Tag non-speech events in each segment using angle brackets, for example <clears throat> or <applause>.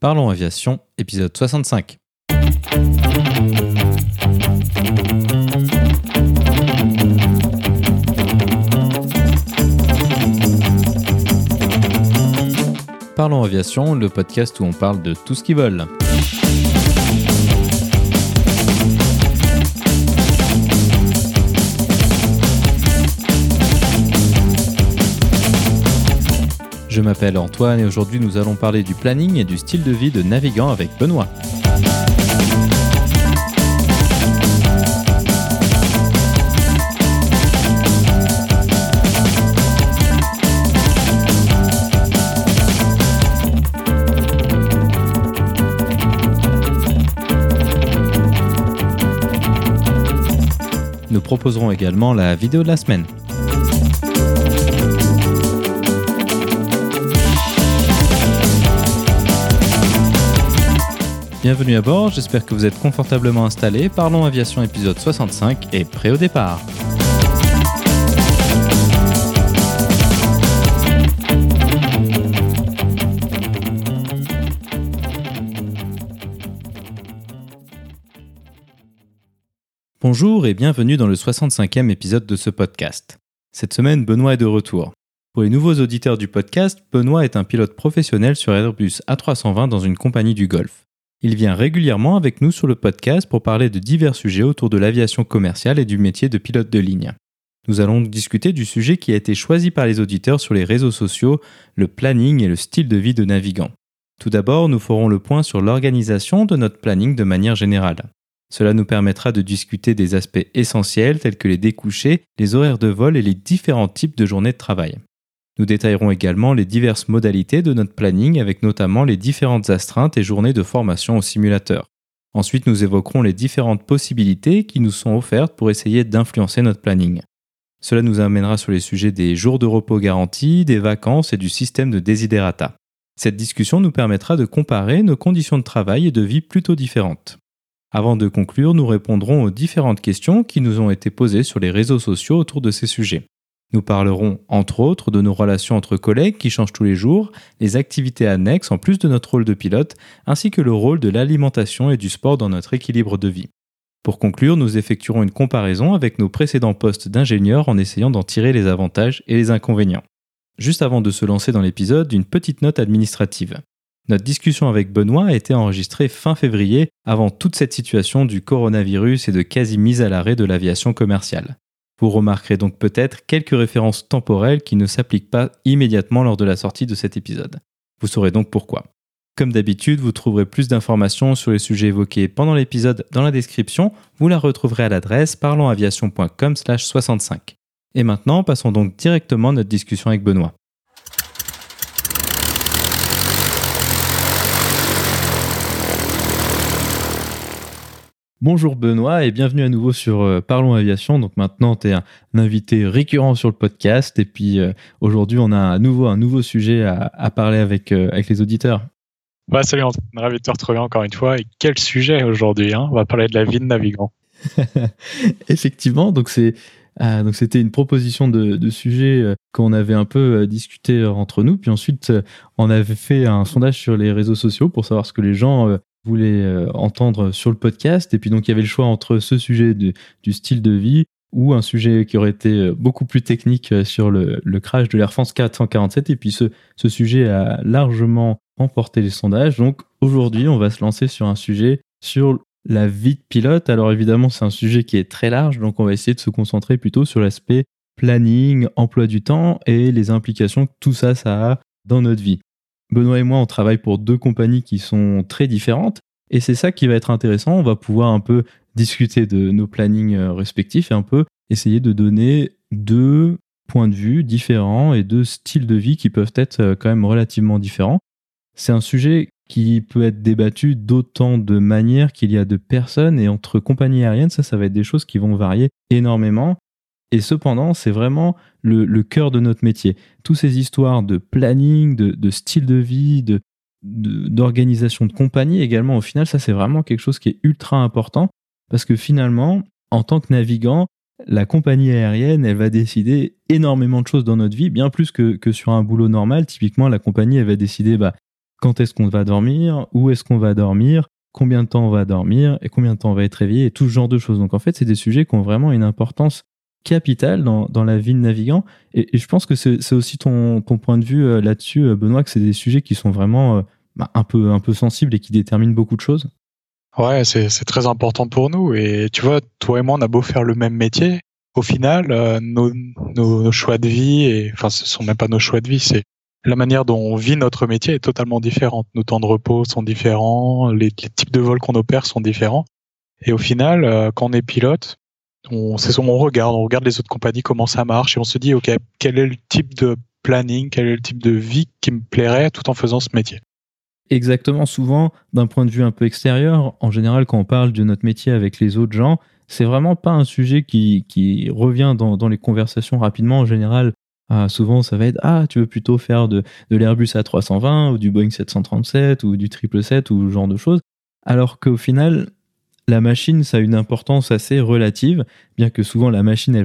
Parlons Aviation, épisode 65. Parlons Aviation, le podcast où on parle de tout ce qui vole. Je m'appelle Antoine et aujourd'hui nous allons parler du planning et du style de vie de navigant avec Benoît. Nous proposerons également la vidéo de la semaine. Bienvenue à bord, j'espère que vous êtes confortablement installés. Parlons Aviation épisode 65 et prêt au départ. Bonjour et bienvenue dans le 65e épisode de ce podcast. Cette semaine, Benoît est de retour. Pour les nouveaux auditeurs du podcast, Benoît est un pilote professionnel sur Airbus A320 dans une compagnie du Golfe. Il vient régulièrement avec nous sur le podcast pour parler de divers sujets autour de l'aviation commerciale et du métier de pilote de ligne. Nous allons discuter du sujet qui a été choisi par les auditeurs sur les réseaux sociaux, le planning et le style de vie de navigant. Tout d'abord, nous ferons le point sur l'organisation de notre planning de manière générale. Cela nous permettra de discuter des aspects essentiels tels que les découchés, les horaires de vol et les différents types de journées de travail. Nous détaillerons également les diverses modalités de notre planning avec notamment les différentes astreintes et journées de formation au simulateur. Ensuite, nous évoquerons les différentes possibilités qui nous sont offertes pour essayer d'influencer notre planning. Cela nous amènera sur les sujets des jours de repos garantis, des vacances et du système de desiderata. Cette discussion nous permettra de comparer nos conditions de travail et de vie plutôt différentes. Avant de conclure, nous répondrons aux différentes questions qui nous ont été posées sur les réseaux sociaux autour de ces sujets. Nous parlerons entre autres de nos relations entre collègues qui changent tous les jours, les activités annexes en plus de notre rôle de pilote, ainsi que le rôle de l'alimentation et du sport dans notre équilibre de vie. Pour conclure, nous effectuerons une comparaison avec nos précédents postes d'ingénieur en essayant d'en tirer les avantages et les inconvénients. Juste avant de se lancer dans l'épisode, une petite note administrative. Notre discussion avec Benoît a été enregistrée fin février, avant toute cette situation du coronavirus et de quasi mise à l'arrêt de l'aviation commerciale. Vous remarquerez donc peut-être quelques références temporelles qui ne s'appliquent pas immédiatement lors de la sortie de cet épisode. Vous saurez donc pourquoi. Comme d'habitude, vous trouverez plus d'informations sur les sujets évoqués pendant l'épisode dans la description. Vous la retrouverez à l'adresse parlonsaviation.com/65. Et maintenant, passons donc directement à notre discussion avec Benoît. Bonjour Benoît et bienvenue à nouveau sur euh, Parlons Aviation. Donc maintenant, tu es un, invité récurrent sur le podcast et puis euh, aujourd'hui, on a à nouveau un nouveau sujet à, parler avec, euh, avec les auditeurs. Bah, salut, on est ravi de te retrouver encore une fois. Et quel sujet aujourd'hui hein? On va parler de la vie de navigant. <laughs> Effectivement, donc c'est donc c'était une proposition de, de sujet qu'on avait un peu discuté entre nous. Puis ensuite, on avait fait un sondage sur les réseaux sociaux pour savoir ce que les gens voulait euh, entendre sur le podcast. Et puis donc il y avait le choix entre ce sujet du, style de vie ou un sujet qui aurait été euh, beaucoup plus technique euh, sur le, crash de l'Air France 447. Et puis ce, sujet a largement remporté les sondages. Donc aujourd'hui, on va se lancer sur un sujet sur la vie de pilote. Alors évidemment, c'est un sujet qui est très large, donc on va essayer de se concentrer plutôt sur l'aspect planning, emploi du temps et les implications que tout ça, ça a dans notre vie. Benoît et moi, on travaille pour deux compagnies qui sont très différentes. Et c'est ça qui va être intéressant. On va pouvoir un peu discuter de nos plannings euh, respectifs et un peu essayer de donner deux points de vue différents et deux styles de vie qui peuvent être euh, quand même relativement différents. C'est un sujet qui peut être débattu d'autant de manières qu'il y a de personnes et entre compagnies aériennes, ça, ça va être des choses qui vont varier énormément. Et cependant, c'est vraiment le, cœur de notre métier. Toutes ces histoires de planning, de, style de vie, de, d'organisation de, compagnie également, au final, ça c'est vraiment quelque chose qui est ultra important parce que finalement, en tant que navigant, la compagnie aérienne, elle va décider énormément de choses dans notre vie, bien plus que, que sur un boulot normal. Typiquement, la compagnie, elle va décider bah, quand est-ce qu'on va dormir, où est-ce qu'on va dormir, combien de temps on va dormir et combien de temps on va être réveillé et tout ce genre de choses. Donc en fait, c'est des sujets qui ont vraiment une importance capitale dans, dans la vie de navigant. Et, je pense que c'est aussi ton, ton, point de vue euh, là-dessus, euh, Benoît, que c'est des sujets qui sont vraiment euh, bah, un, peu, un peu sensibles et qui déterminent beaucoup de choses. Ouais, c'est très important pour nous. Et tu vois, toi et moi, on a beau faire le même métier. Au final, nos, nos, choix de vie, et, enfin, ce sont même pas nos choix de vie, c'est la manière dont on vit notre métier est totalement différente. Nos temps de repos sont différents, les, types de vols qu'on opère sont différents. Et au final, euh, quand on est pilote, on, on regarde, on regarde les autres compagnies, comment ça marche, et on se dit, OK, quel est le type de planning, quel est le type de vie qui me plairait tout en faisant ce métier? Exactement, souvent, d'un point de vue un peu extérieur, en général, quand on parle de notre métier avec les autres gens, c'est vraiment pas un sujet qui, qui revient dans, dans les conversations rapidement. En général, ah, souvent, ça va être Ah, tu veux plutôt faire de, de l'Airbus A320 ou du Boeing 737 ou du 777 ou ce genre de choses. Alors qu'au final, la machine, ça a une importance assez relative, bien que souvent la machine, elle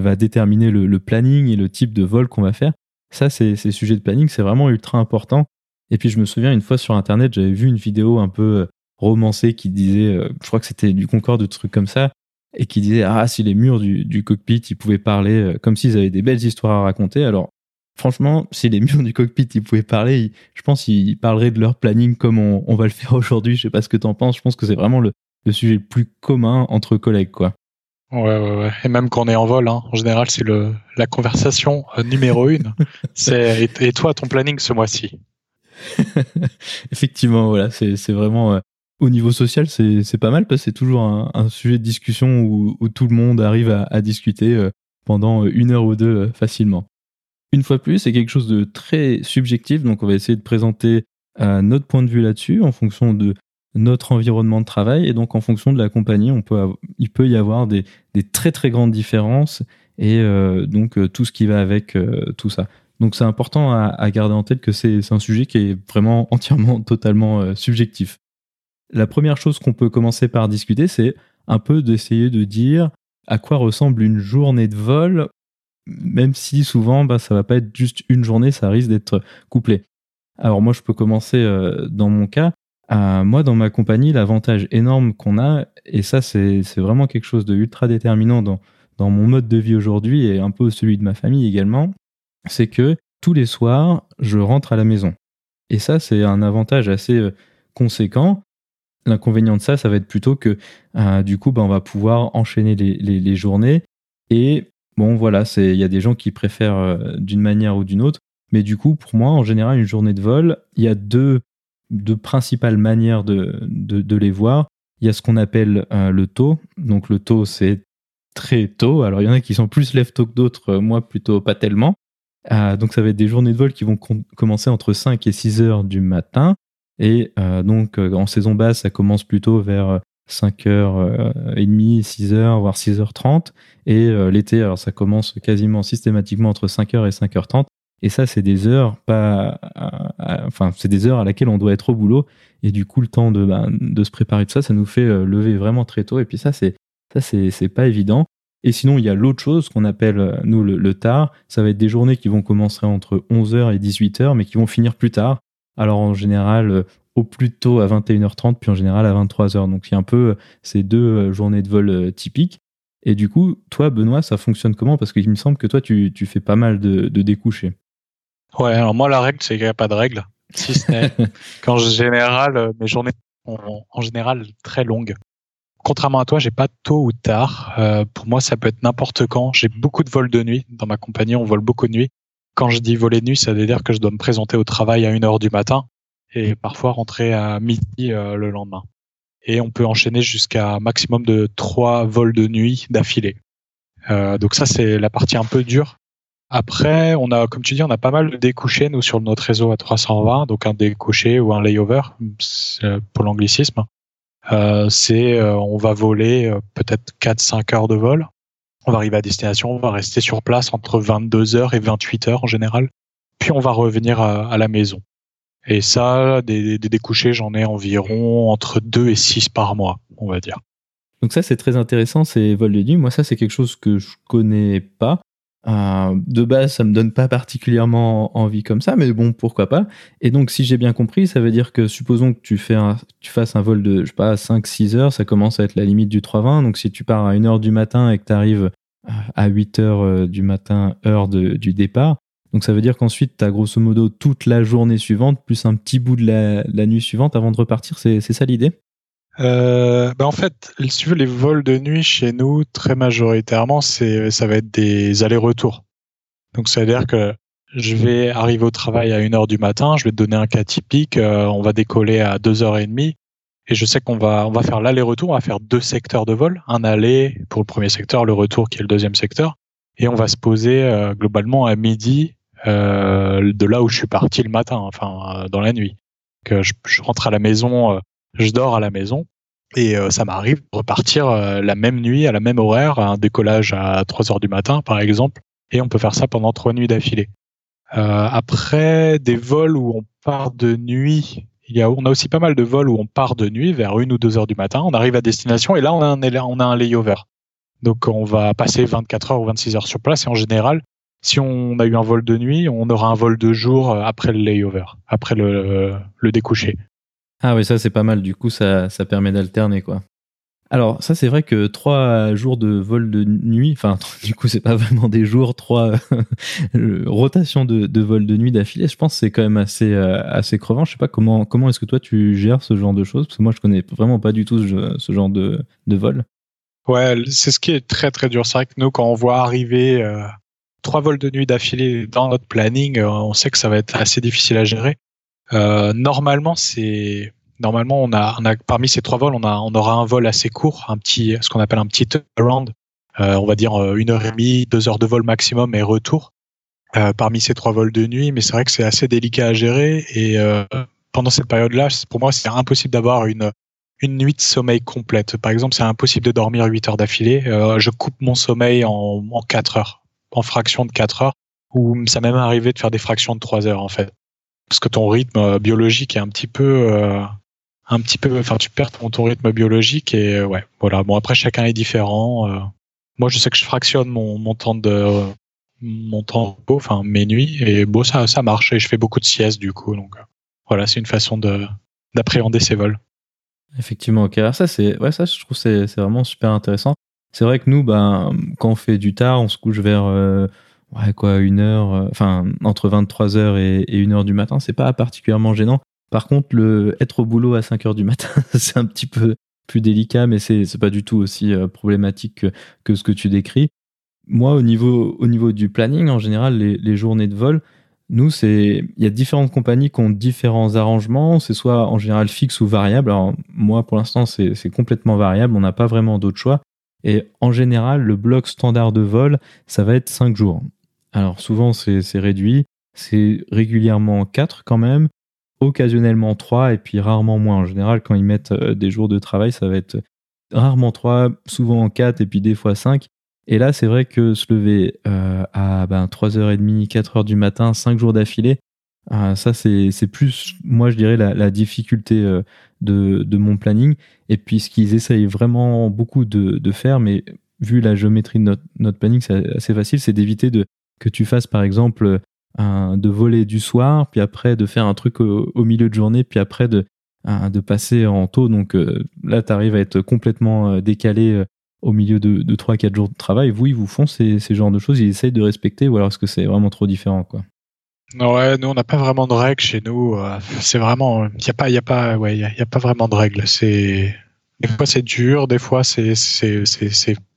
va, déterminer le, planning et le type de vol qu'on va faire. Ça, c'est ces sujets de planning, c'est vraiment ultra important. Et puis, je me souviens une fois sur Internet, j'avais vu une vidéo un peu euh, romancée qui disait, euh, je crois que c'était du Concorde, de trucs comme ça, et qui disait ah si les murs du, cockpit ils pouvaient parler euh, comme s'ils avaient des belles histoires à raconter alors franchement si les <laughs> murs du cockpit ils pouvaient parler je pense qu'ils parleraient de leur planning comme on, va le faire aujourd'hui je sais pas ce que tu en penses je pense que c'est vraiment le, sujet le plus commun entre collègues quoi Ouais, ouais, ouais. Et même quand on est en vol, hein, en général, c'est le la conversation euh, numéro une. <laughs> c'est et, toi, ton planning ce mois-ci? <laughs> Effectivement, voilà, c'est vraiment euh, au niveau social, c'est pas mal parce que c'est toujours un, sujet de discussion où, tout le monde arrive à, discuter euh, pendant une heure ou deux euh, facilement. Une fois plus, c'est quelque chose de très subjectif, donc on va essayer de présenter notre point de vue là-dessus en fonction de notre environnement de travail et donc en fonction de la compagnie, on peut il peut y avoir des, très très grandes différences et donc tout ce qui va avec tout ça. Donc c'est important à, garder en tête que c'est un sujet qui est vraiment <laughs> entièrement, totalement subjectif la première chose qu'on peut commencer par discuter, c'est un peu d'essayer de dire à quoi ressemble une journée de vol, même si souvent bah, ça va pas être juste une journée, ça risque d'être couplé. Alors moi je peux commencer euh, dans mon cas. Moi dans ma compagnie, l'avantage énorme qu'on a, et ça c'est vraiment quelque chose de ultra déterminant dans, dans mon mode de vie aujourd'hui et un peu celui de ma famille également, c'est que tous les soirs, je rentre à la maison. Et ça c'est un avantage assez euh, conséquent L'inconvénient de ça, ça va être plutôt que euh, du coup, ben, on va pouvoir enchaîner les, journées. Et bon, voilà, il y a des gens qui préfèrent euh, d'une manière ou d'une autre. Mais du coup, pour moi, en général, une journée de vol, il y a deux, deux principales manières de, de, les voir. Il y a ce qu'on appelle euh, le taux. Donc le taux, c'est très tôt. Alors il y en a qui sont plus lève-tôt que d'autres, moi plutôt pas tellement. donc ça va être des journées de vol qui vont commencer entre 5 et 6 heures du matin et euh, donc, euh, en saison basse, ça commence plutôt vers 5h30, 6h, voire 6h30. Et euh, l'été, alors ça commence quasiment systématiquement entre 5h et 5h30. Et ça, c'est des heures pas, enfin, c'est des heures à laquelle on doit être au boulot. Et du coup, le temps de, bah, de se préparer de ça, ça nous fait lever vraiment très tôt. Et puis ça, c'est, ça, c'est, c'est pas évident. Et sinon, il y a l'autre chose qu'on appelle, nous, le, tard. Ça va être des journées qui vont commencer entre 11h et 18h, mais qui vont finir plus tard. Alors en général, euh, au plus tôt à 21h30, puis en général à 23h. Donc il y a un peu euh, ces deux euh, journées de vol typiques. Et du coup, toi, Benoît, ça fonctionne comment? Parce qu'il me semble que toi, tu, fais pas mal de, de découchés. Ouais, alors moi, la règle, c'est qu'il n'y a pas de règle. Si ce n'est <laughs> qu'en général, mes journées sont en général très longues. Contrairement à toi, j'ai pas tôt ou tard. pour moi, ça peut être n'importe quand. J'ai beaucoup de vols de nuit. Dans ma compagnie, on vole beaucoup de nuit. Quand je dis voler de nuit, ça veut dire que je dois me présenter au travail à 1h du matin et parfois rentrer à midi euh, le lendemain. Et on peut enchaîner jusqu'à maximum de trois vols de nuit d'affilée. Euh, donc ça, c'est la partie un peu dure. Après, on a, comme tu dis, on a pas mal de découchés, nous, sur notre réseau à 320, donc un découché ou un layover, pour l'anglicisme. Euh, c'est, euh, on va voler euh, peut-être 4-5 heures de vol on va arriver à destination, on va rester sur place entre 22 heures et 28 heures en général. Puis on va revenir à, la maison. Et ça, des, découchés, j'en ai environ entre 2 et 6 par mois, on va dire. Donc ça, c'est très intéressant, ces vols de nuit. Moi, ça, c'est quelque chose que je connais pas. De base, ça me donne pas particulièrement envie comme ça, mais bon, pourquoi pas. Et donc, si j'ai bien compris, ça veut dire que supposons que tu, fasses un vol de, je sais pas, 5-6 heures, ça commence à être la limite du 3-20. Donc, si tu pars à 1 heure du matin et que tu arrives à 8 heures du matin, heure du départ, donc ça veut dire qu'ensuite, tu as grosso modo toute la journée suivante, plus un petit bout de la, nuit suivante avant de repartir. C'est ça l'idée? Euh, bah en fait, si les vols de nuit chez nous, très majoritairement, c'est ça va être des allers-retours. Donc ça veut dire que je vais arriver au travail à 1h du matin, je vais te donner un cas typique, euh, on va décoller à 2h30 et je sais qu'on va on va faire l'aller-retour, on va faire deux secteurs de vol, un aller pour le premier secteur, le retour qui est le deuxième secteur et on va se poser euh, globalement à midi euh, de là où je suis parti le matin, enfin euh, dans la nuit. Que je, rentre à la maison, euh, je dors à la maison et ça m'arrive de repartir la même nuit à la même horaire, un décollage à 3 heures du matin par exemple, et on peut faire ça pendant trois nuits d'affilée. après des vols où on part de nuit, il y a, on a aussi pas mal de vols où on part de nuit vers une ou deux heures du matin, on arrive à destination et là on a un, on a un layover. Donc on va passer 24 heures ou 26 heures sur place et en général si on a eu un vol de nuit, on aura un vol de jour euh, après le layover, après le, le découcher. Ah oui, ça c'est pas mal. Du coup, ça, ça permet d'alterner quoi. Alors ça c'est vrai que trois jours de vol de nuit, enfin <laughs> du coup c'est pas vraiment des jours, trois <laughs> rotations de, de vol de nuit d'affilée, je pense c'est quand même assez euh, assez crevant. Je sais pas comment comment est-ce que toi tu gères ce genre de choses? Parce que moi je connais vraiment pas du tout ce, genre de, de vol. Ouais, c'est ce qui est très très dur. C'est vrai que nous quand on voit arriver euh, trois vols de nuit d'affilée dans notre planning, euh, on sait que ça va être assez difficile à gérer. Euh, normalement, c'est normalement on a, parmi ces trois vols, on a on aura un vol assez court, un petit ce qu'on appelle un petit turnaround, euh, on va dire euh, une heure et demie, deux heures de vol maximum et retour parmi ces trois vols de nuit. Mais c'est vrai que c'est assez délicat à gérer et pendant cette période-là, pour moi, c'est impossible d'avoir une une nuit de sommeil complète. Par exemple, c'est impossible de dormir 8 heures d'affilée. je coupe mon sommeil en, en 4 heures en fraction de 4 heures, ou ça m'est même arrivé de faire des fractions de 3 heures en fait. Parce que ton rythme euh, biologique est un petit peu, euh, un petit peu, enfin tu perds ton, rythme biologique et euh, ouais, voilà. Bon après chacun est différent. moi je sais que je fractionne mon, temps de, mon temps repos, enfin mes nuits et bon ça ça marche et je fais beaucoup de siestes du coup donc voilà c'est une façon de d'appréhender ces vols. Effectivement, ok. Alors ça, c'est, ouais, ça, je trouve c'est, c'est vraiment super intéressant. C'est vrai que nous, ben, quand on fait du tard, on se couche vers euh, ouais, quoi, une heure, euh, enfin, entre 23h et, et 1h du matin, c'est pas particulièrement gênant. Par contre, le être au boulot à 5h du matin, <laughs> c'est un petit peu plus délicat, mais c'est, pas du tout aussi euh, problématique que, ce que tu décris. Moi, au niveau, au niveau du planning, en général, les, journées de vol, nous, c'est, il y a différentes compagnies qui ont différents arrangements. C'est soit en général fixe ou variable. Alors, moi, pour l'instant, c'est complètement variable. On n'a pas vraiment d'autre choix. Et en général, le bloc standard de vol, ça va être 5 jours. Alors souvent, c'est réduit. C'est régulièrement 4 quand même, occasionnellement 3 et puis rarement moins. En général, quand ils mettent euh, des jours de travail, ça va être rarement 3, souvent 4 et puis des fois 5. Et là, c'est vrai que se lever euh, à ben, 3h30, 4h du matin, 5 jours d'affilée, euh, ça, c'est plus, moi, je dirais, la, difficulté de, mon planning. Et puis, ce qu'ils essayent vraiment beaucoup de, faire, mais vu la géométrie de notre planning, c'est assez facile, c'est d'éviter de que tu fasses, par exemple, un, de voler du soir, puis après de faire un truc au, au milieu de journée, puis après de, de passer en taux. Donc euh, là, tu arrives à être complètement décalé au milieu de, de 3-4 jours de travail. Vous, ils vous font ces, ces genres de choses, ils essayent de respecter, ou alors est-ce que c'est vraiment trop différent quoi? Ouais, nous on n'a pas vraiment de règles chez nous. Euh, c'est vraiment, il y a pas, il y a pas, ouais, il y, a pas vraiment de règles. C'est des fois c'est dur, des fois c'est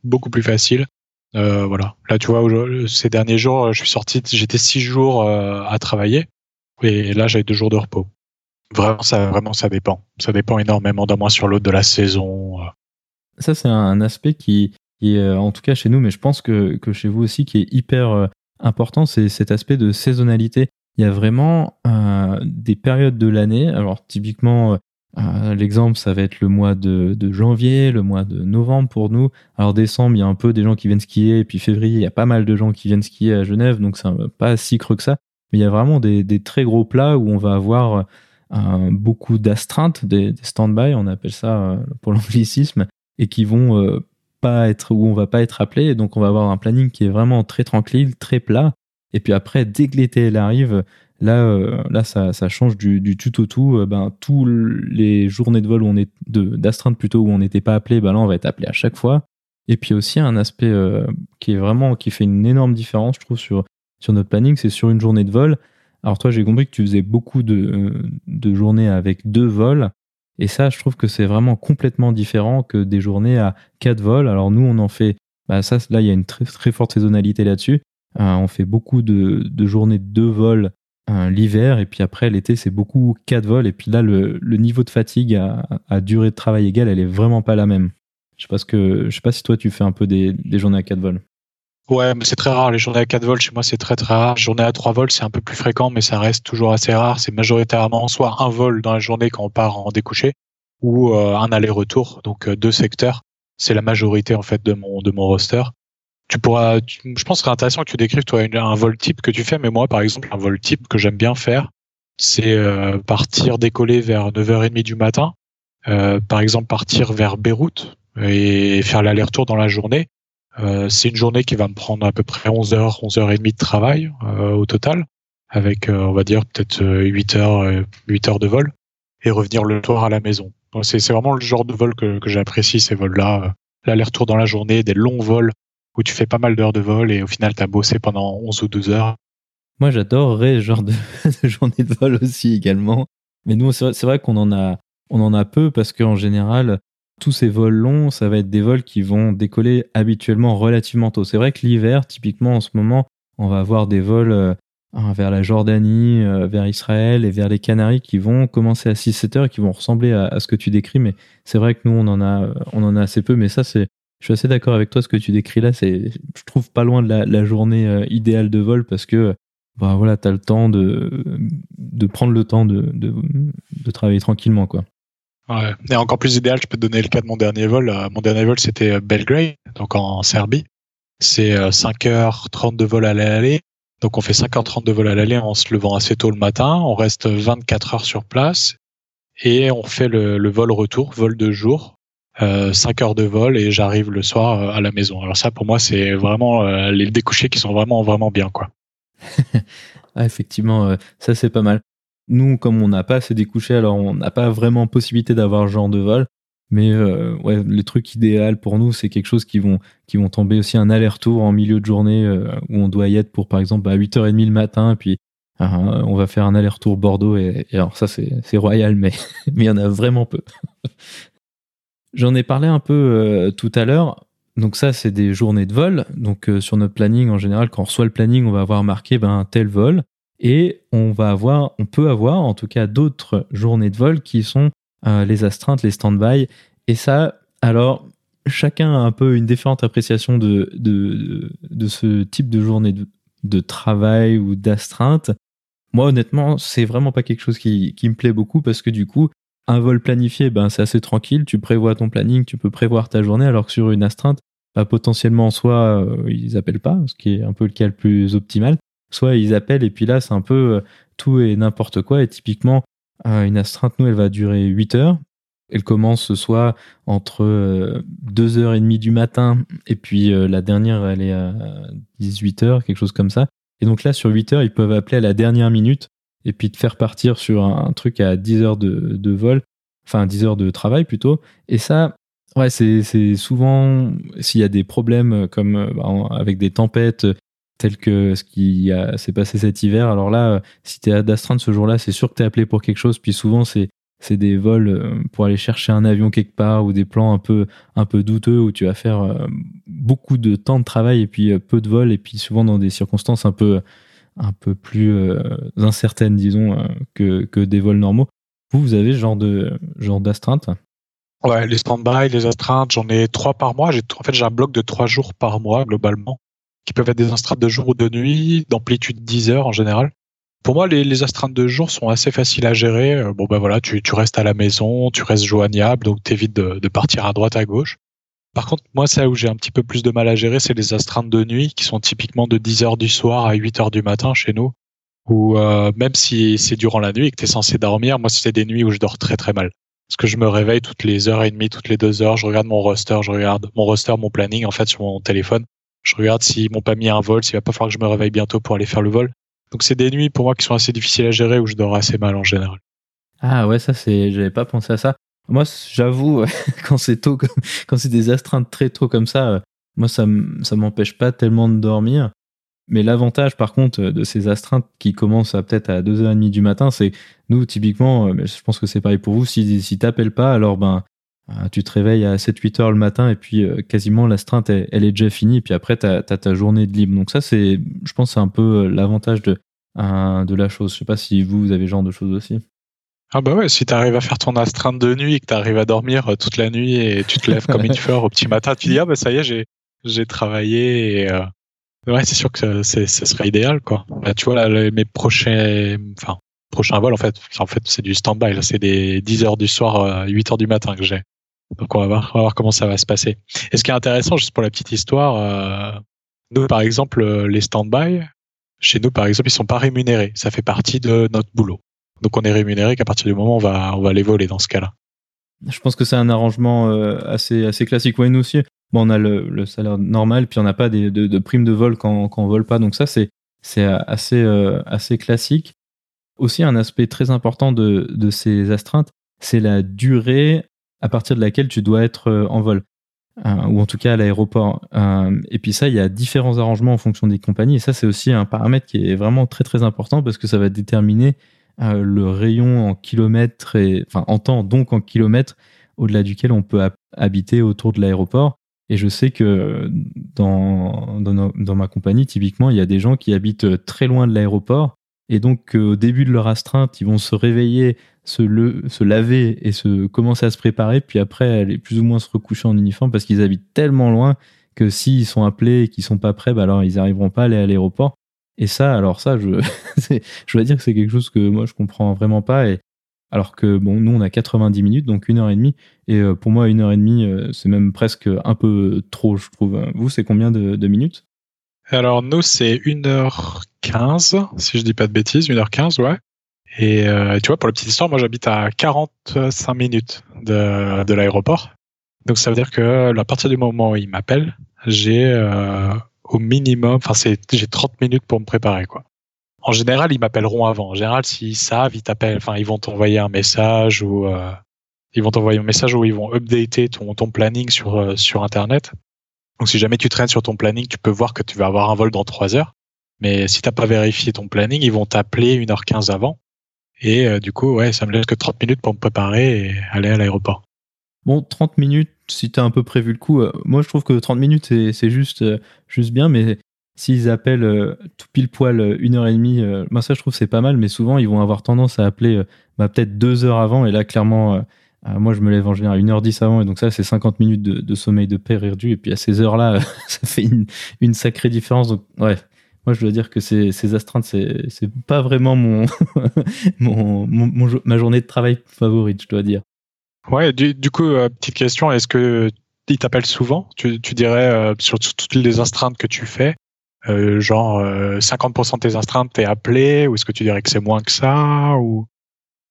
beaucoup plus facile. Euh, voilà. Là, tu vois, ces derniers jours, je suis sorti, j'étais six jours euh, à travailler et là j'avais deux jours de repos. Vraiment, ça, vraiment, ça dépend. Ça dépend énormément d'un mois sur l'autre de la saison. Ça, c'est un aspect qui, qui est, en tout cas chez nous, mais je pense que, que chez vous aussi, qui est hyper important, c'est cet aspect de saisonnalité. Il y a vraiment euh, des périodes de l'année. Alors typiquement, euh, euh, l'exemple, ça va être le mois de, janvier, le mois de novembre pour nous. Alors décembre, il y a un peu des gens qui viennent skier, et puis février, il y a pas mal de gens qui viennent skier à Genève, donc c'est pas si creux que ça. Mais il y a vraiment des, très gros plats où on va avoir beaucoup d'astreintes, des, stand-by, on appelle ça pour <laughs> l'anglicisme, et qui vont pas être où on va pas être appelé. donc on va avoir un planning qui est vraiment très tranquille, très plat. Et puis après, dès que l'été arrive, là, euh, là ça, ça, change du, du tout au tout. ben, tous les journées de vol où on est d'astreinte plutôt où on n'était pas appelé, ben là on va être appelé à chaque fois. Et puis aussi un aspect qui est vraiment qui fait une énorme différence, je trouve, sur sur notre planning, c'est sur une journée de vol. Alors toi, j'ai compris que tu faisais beaucoup de, de journées avec deux vols. Et ça, je trouve que c'est vraiment complètement différent que des journées à quatre vols. Alors nous, on en fait, bah ça, là, il y a une très, très forte saisonnalité là-dessus. Euh, on fait beaucoup de, de journées de deux vols l'hiver, et puis après, l'été, c'est beaucoup quatre vols. Et puis là, le, niveau de fatigue à, durée de travail égale, elle est vraiment pas la même. Je sais pas, que, je sais pas si toi, tu fais un peu des, journées à quatre vols. Ouais, mais c'est très rare. Les journées à 4 vols, chez moi, c'est très très rare. Les journées à 3 vols, c'est un peu plus fréquent, mais ça reste toujours assez rare. C'est majoritairement soit un vol dans la journée quand on part en découché, ou euh, un aller-retour, donc euh, deux secteurs. C'est la majorité en fait de mon roster. Tu pourras, je pense que c'est intéressant que tu décrives toi un vol type que tu fais, mais moi par exemple un vol type que j'aime bien faire, c'est euh, partir décoller vers 9h30 du matin, par exemple partir vers Beyrouth et faire l'aller-retour dans la journée euh, c'est une journée qui va me prendre à peu près 11 heures, 11 heures et demie de travail euh, au total, avec euh, on va dire peut-être 8 heures, 8 heures de vol, et revenir le soir à la maison. C'est, c'est vraiment le genre de vol que, que j'apprécie ces vols-là, l'aller-retour dans la journée, des longs vols où tu fais pas mal d'heures de vol et au final tu as bossé pendant 11 ou 12 heures. Moi j'adorerais ce genre de, <laughs> de journée de vol aussi également. Mais nous, c'est vrai, qu'on en a, on en a peu parce qu'en général, tous ces vols longs, ça va être des vols qui vont décoller habituellement relativement tôt. C'est vrai que l'hiver, typiquement en ce moment, on va avoir des vols euh, vers la Jordanie, euh, vers Israël et vers les Canaries qui vont commencer à 6-7 heures et qui vont ressembler à, ce que tu décris. Mais c'est vrai que nous, on en a, on en a assez peu. Mais ça, c'est, je suis assez d'accord avec toi. Ce que tu décris là, c'est, je trouve pas loin de la, journée euh, idéale de vol parce que, bah voilà, t'as le temps de, de prendre le temps de, de, travailler tranquillement, quoi. Ouais. Et encore plus idéal, je peux te donner le cas de mon dernier vol. Euh, mon dernier vol, c'était euh, Belgrade, donc en Serbie. C'est 5h30 euh, de vol à l'aller. Donc on fait 5h30 de vol à l'aller en se levant assez tôt le matin. On reste 24 heures sur place et on fait le, le vol retour, vol de jour, euh, 5 heures de vol et j'arrive le soir à la maison. Alors ça, pour moi, c'est vraiment les découchés qui sont vraiment vraiment bien, quoi. <laughs> ah, effectivement, ça c'est pas mal. Nous, comme on n'a pas assez découché, alors on n'a pas vraiment possibilité d'avoir ce genre de vol. Mais euh, ouais, le truc idéal pour nous, c'est quelque chose qui vont, qui vont tomber aussi un aller-retour en milieu de journée euh, où on doit y être pour, par exemple, à 8h30 le matin, puis euh, on va faire un aller-retour Bordeaux. Et, alors ça, c'est royal, mais <laughs> mais il y en a vraiment peu. <laughs> J'en ai parlé un peu tout à l'heure. Donc ça, c'est des journées de vol. Donc sur notre planning, en général, quand on reçoit le planning, on va avoir marqué ben, tel vol. Et on va peut avoir en tout cas d'autres journées de vol qui sont euh, les astreintes, les stand-by. Et ça, alors, chacun a un peu une différente appréciation de, ce type de journée de, travail ou d'astreinte. Moi, honnêtement, c'est vraiment pas quelque chose qui, me plaît beaucoup parce que du coup, un vol planifié, ben, c'est assez tranquille. Tu prévois ton planning, tu peux prévoir ta journée, alors que sur une astreinte, bah, potentiellement, soit euh, ils appellent pas, ce qui est un peu le cas le plus optimal, soit ils appellent et puis là c'est un peu euh, tout et n'importe quoi. Et typiquement euh, une astreinte nous elle va durer 8 heures. Elle commence soit entre 2h30 euh, du matin et puis la dernière elle est à 18h quelque chose comme ça. Et donc là sur 8 heures ils peuvent appeler à la dernière minute et puis te faire partir sur un, truc à 10 heures de, vol enfin 10 heures de travail plutôt et ça Ouais, c'est souvent s'il y a des problèmes comme bah, avec des tempêtes, tel que ce qui s'est passé cet hiver. Alors là, euh, si tu es d'astreinte ce jour-là, c'est sûr que tu es appelé pour quelque chose. Puis souvent, c'est c'est des vols euh, pour aller chercher un avion quelque part ou des plans un peu un peu douteux où tu vas faire euh, beaucoup de temps de travail et puis peu de vols et puis souvent dans des circonstances un peu un peu plus incertaines disons que, que des vols normaux. Vous vous avez ce genre de genre d'astreinte? Ouais, les stand-by, les astreintes, j'en ai trois par mois. J'ai en fait j'ai un bloc de trois jours par mois globalement qui peuvent être des astreintes de jour ou de nuit, d'amplitude 10 heures en général. Pour moi, les, les, astreintes de jour sont assez faciles à gérer. Euh, bon, ben voilà, tu, tu restes à la maison, tu restes joignable, donc t'évites de, de partir à droite, à gauche. Par contre, moi, ça où j'ai un petit peu plus de mal à gérer, c'est les astreintes de nuit qui sont typiquement de 10 heures du soir à 8 heures du matin chez nous. Ou euh, même si c'est durant la nuit et que tu es censé dormir, moi, c'est des nuits où je dors très très mal. Parce que je me réveille toutes les heures et demie, toutes les deux heures, je regarde mon roster, je regarde mon roster, mon planning en fait sur mon téléphone. Je regarde s'ils m'ont pas mis un vol, s'il va pas falloir que je me réveille bientôt pour aller faire le vol. Donc c'est des nuits pour moi qui sont assez difficiles à gérer où je dors assez mal en général. Ah ouais, ça c'est, j'avais pas pensé à ça. Moi, j'avoue, <laughs> quand c'est tôt, quand c'est des astreintes très tôt comme ça, moi ça, ça m'empêche pas tellement de dormir. Mais l'avantage, par contre, de ces astreintes qui commencent à peut-être à 2h30 du matin, c'est nous, typiquement, je pense que c'est pareil pour vous, si, si t'appelles pas, alors ben, euh, tu te réveilles à 7-8 heures le matin et puis euh, quasiment l'astreinte, elle, est déjà finie. Puis après, tu as, ta journée de libre. Donc ça, c'est, je pense, c'est un peu euh, l'avantage de, de la chose. Je sais pas si vous, vous avez ce genre de choses aussi. Ah bah ouais, si tu arrives à faire ton astreinte de nuit et que tu arrives à dormir toute la nuit et tu te lèves comme une <laughs> fleur au petit matin, tu dis ah bah ça y est, j'ai j'ai travaillé et ouais, c'est sûr que ce serait idéal quoi. Bah, tu vois là, mes prochains enfin prochains vols en fait, en fait c'est du stand-by là, c'est des 10 heures du soir, 8 heures du matin que j'ai. Donc on va, voir, on va voir comment ça va se passer. Et ce qui est intéressant, juste pour la petite histoire, euh, nous par exemple euh, les stand-by, chez nous par exemple, ils sont pas rémunérés. Ça fait partie de notre boulot. Donc on est rémunéré qu'à partir du moment où on va on va les voler dans ce cas-là. Je pense que c'est un arrangement euh, assez assez classique. Ouais, nous aussi. Bon, on a le, le salaire normal, puis on n'a pas des, de, de primes de vol quand, quand on vole pas. Donc ça, c'est c'est assez assez classique. Aussi, un aspect très important de, de ces astreintes, c'est la durée à partir de laquelle tu dois être euh, en vol. Euh, ou en tout cas à l'aéroport. Euh, et puis ça, il y a différents arrangements en fonction des compagnies. Et ça, c'est aussi un paramètre qui est vraiment très très important parce que ça va déterminer le rayon en kilomètres, et, enfin en temps, donc en kilomètres, au-delà duquel on peut habiter autour de l'aéroport. Et je sais que dans, ma compagnie, typiquement, il y a des gens qui habitent très loin de l'aéroport. Et donc, au début de leur astreinte, ils vont se réveiller se, se laver et se commencer à se préparer, puis après aller plus ou moins se recoucher en uniforme parce qu'ils habitent tellement loin que s'ils sont appelés et qu'ils sont pas prêts, bah alors ils n'arriveront pas à aller à l'aéroport. Et ça, alors ça, je, <laughs> je dois dire que c'est quelque chose que moi je comprends vraiment pas. Et alors que bon, nous on a 90 minutes, donc une heure et demie. Et euh, pour moi, une heure et demie, euh, c'est même presque un peu trop, je trouve. Vous, c'est combien de, minutes? Alors nous, c'est 1h15, si je dis pas de bêtises, 1h15, ouais. Et euh, tu vois, pour la petite histoire, moi j'habite à 45 minutes de, de l'aéroport. Donc ça veut dire que à partir du moment où ils m'appellent, j'ai au minimum, enfin j'ai 30 minutes pour me préparer quoi. En général, ils m'appelleront avant. En général, s'ils savent, ils t'appellent, enfin ils vont t'envoyer un message ou euh, ils vont t'envoyer un message où ils vont updater ton ton planning sur euh, sur internet. Donc si jamais tu traînes sur ton planning, tu peux voir que tu vas avoir un vol dans 3 heures. Mais si t'as pas vérifié ton planning, ils vont t'appeler 1h15 avant et euh, du coup, ouais, ça me laisse que 30 minutes pour me préparer et aller à l'aéroport. Bon, 30 minutes, si tu as un peu prévu le coup, euh, moi je trouve que 30 minutes c'est juste, euh, juste bien, mais s'ils appellent tout pile poil une heure et demie, ça je trouve c'est pas mal, mais souvent ils vont avoir tendance à appeler bah, peut-être deux heures avant, et là clairement, moi je me lève en général 1h10 avant, et donc ça c'est 50 minutes de, sommeil de perdu, et puis à ces heures-là, <laughs> ça fait une, sacrée différence. Donc ouais, moi, je dois dire que ces, astreintes, c'est, c'est pas vraiment <laughs> mon, mon, ma journée de travail favorite, je dois dire. Ouais, du, du coup, euh, petite question, est-ce que ils t'appellent souvent? Tu, dirais euh, sur toutes les astreintes que tu fais, euh, genre 50% de tes astreintes t'es appelé, ou est-ce que tu dirais que c'est moins que ça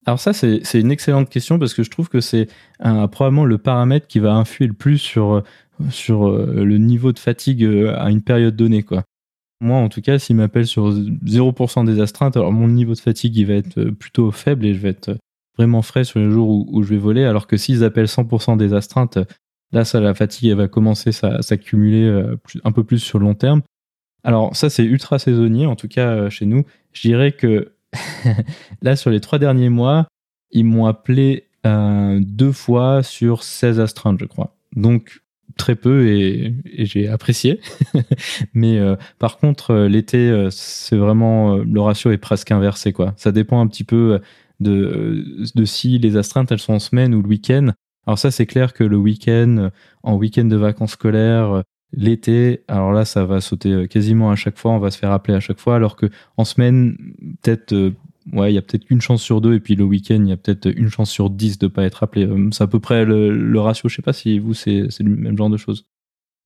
alors ça, c'est, une excellente question parce que je trouve que c'est probablement le paramètre qui va influer le plus sur, sur le niveau de fatigue à une période donnée. Quoi. Moi, en tout cas, s'il m'appelle sur 0% des astreintes, alors mon niveau de fatigue, il va être plutôt faible et je vais être vraiment frais sur les jours où, je vais voler. Alors que s'ils appellent 100% des astreintes, là, ça, la fatigue, elle va commencer à s'accumuler euh, un peu plus sur le long terme. Alors, ça, c'est ultra saisonnier, en tout cas chez nous. Je dirais que <laughs> là, sur les trois derniers mois, ils m'ont appelé deux fois sur 16 astreintes, je crois. Donc, très peu et, j'ai apprécié. <laughs> Mais euh, par contre, euh, l'été, euh, c'est vraiment le ratio est presque inversé quoi. Ça dépend un petit peu de, si les astreintes elles sont en semaine ou le week-end. Alors ça, c'est clair que le week-end, en week-end de vacances scolaires, l'été, alors là, ça va sauter quasiment à chaque fois. On va se faire appeler à chaque fois, alors que en semaine, peut-être ouais, il y a peut-être une chance sur deux, et puis le week-end, il y a peut-être une chance sur dix de ne pas être appelé. Euh, c'est à peu près le, ratio. Je sais pas si vous, c'est le même genre de choses.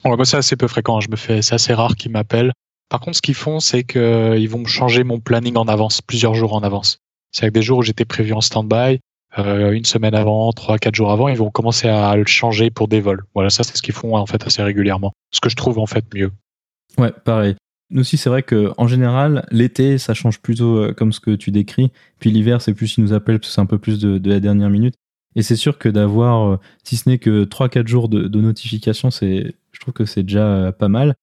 Bah, c'est assez peu fréquent. Je me fais, c'est assez rare qu'ils m'appellent. Par contre, ce qu'ils font, c'est qu'ils vont changer mon planning en avance, plusieurs jours en avance. C'est avec des jours où j'étais prévu en stand-by, euh, une semaine avant, trois, quatre jours avant, ils vont commencer à le changer pour des vols. Voilà, ça c'est ce qu'ils font en fait assez régulièrement. Ce que je trouve en fait mieux. Ouais, pareil. Nous aussi, c'est vrai que en général, l'été, ça change plutôt euh, comme ce que tu décris. Puis l'hiver, c'est plus ils nous appellent parce que c'est un peu plus de, la dernière minute. Et c'est sûr que d'avoir, euh, si ce n'est que 3-4 jours de, notification, c'est, je trouve que c'est déjà pas mal.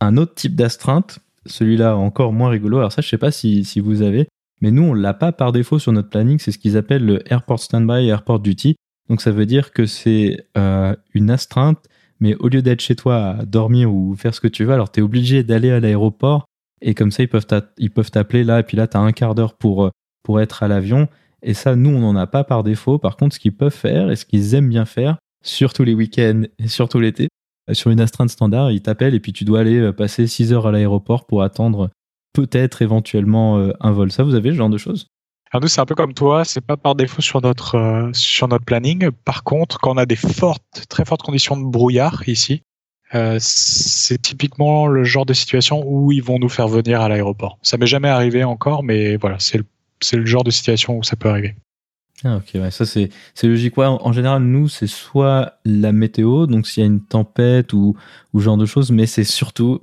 Un autre type d'astreinte, celui-là encore moins rigolo. Alors ça, je sais pas si vous avez, mais nous, on l'a pas par défaut sur notre planning. C'est ce qu'ils appellent le Airport Standby, Airport Duty. Donc ça veut dire que c'est euh, une astreinte, mais au lieu d'être chez toi à dormir ou faire ce que tu veux, alors tu es obligé d'aller à l'aéroport et comme ça, ils peuvent t'appeler là, et puis là, tu as un quart d'heure pour, euh, pour être à l'avion. Et ça, nous, on n'en a pas par défaut. Par contre, ce qu'ils peuvent faire et ce qu'ils aiment bien faire, surtout les week-ends et surtout l'été, euh, sur une astreinte standard, ils t'appellent et puis tu dois aller passer 6 heures à l'aéroport pour attendre peut-être éventuellement euh, un vol. Ça, vous avez ce genre de choses? Alors nous, c'est un peu comme toi, c'est pas par défaut sur notre euh, sur notre planning. Par contre, quand on a des fortes, très fortes conditions de brouillard ici, euh, c'est typiquement le genre de situation où ils vont nous faire venir à l'aéroport. Ça m'est jamais arrivé encore, mais voilà, c'est le le genre de situation où ça peut arriver. Ah ok, ouais, ça c'est logique. Ouais, en, général, nous, c'est soit la météo, donc s'il y a une tempête ou ou genre de choses, mais c'est surtout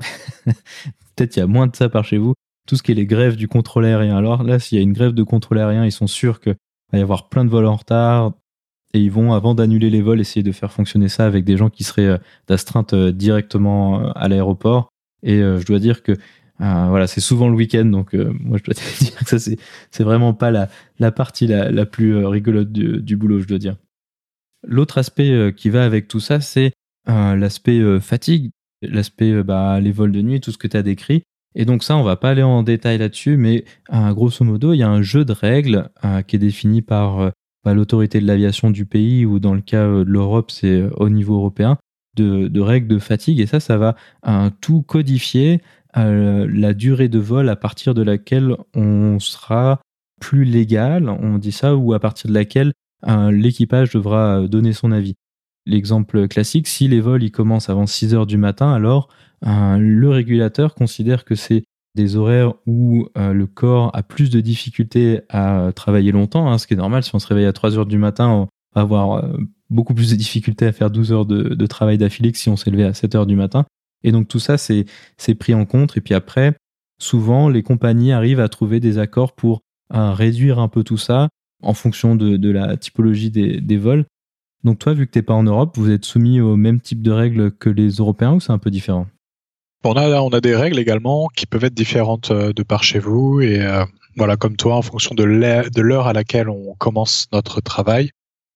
peut-être il y a moins de ça par chez vous, tout ce qui est les grèves du contrôle aérien. Alors là, s'il y a une grève de contrôle aérien, ils sont sûrs qu'il va y avoir plein de vols en retard et ils vont, avant d'annuler les vols, essayer de faire fonctionner ça avec des gens qui seraient euh, d'astreinte euh, directement euh, à l'aéroport. Et je dois dire que voilà, c'est souvent le week-end, donc moi je dois te <laughs> dire que ça c'est vraiment pas la partie la, plus rigolote du, boulot, je dois dire. L'autre aspect qui va avec tout ça, c'est l'aspect fatigue, l'aspect bah, les vols de nuit, tout ce que tu as décrit. Et donc ça, on va pas aller en détail là-dessus, mais euh, grosso modo, il y a un jeu de règles euh, qui est défini par euh, bah, l'autorité de l'aviation du pays, ou dans le cas de l'Europe, c'est au niveau européen, de, règles de fatigue. Et ça, ça va tout codifier la durée de vol à partir de laquelle on sera plus légal, on dit ça, ou à partir de laquelle l'équipage devra donner son avis. L'exemple classique, si les vols ils commencent avant 6 heures du matin, alors le régulateur considère que c'est des horaires où euh, le corps a plus de difficultés à travailler longtemps, hein, ce qui est normal. Si on se réveille à 3 heures du matin, on va avoir euh, beaucoup plus de difficultés à faire 12 heures de, travail d'affilée que si on s'est levé à 7 heures du matin. Et donc tout ça, c'est pris en compte. Et puis après, souvent, les compagnies arrivent à trouver des accords pour euh, réduire un peu tout ça en fonction de, la typologie des, vols. Donc toi, vu que tu n'es pas en Europe, vous êtes soumis au même type de règles que les Européens ou c'est un peu différent? On a, on a des règles également qui peuvent être différentes euh, de par chez vous et euh, voilà, comme toi, en fonction de l'heure à laquelle on commence notre travail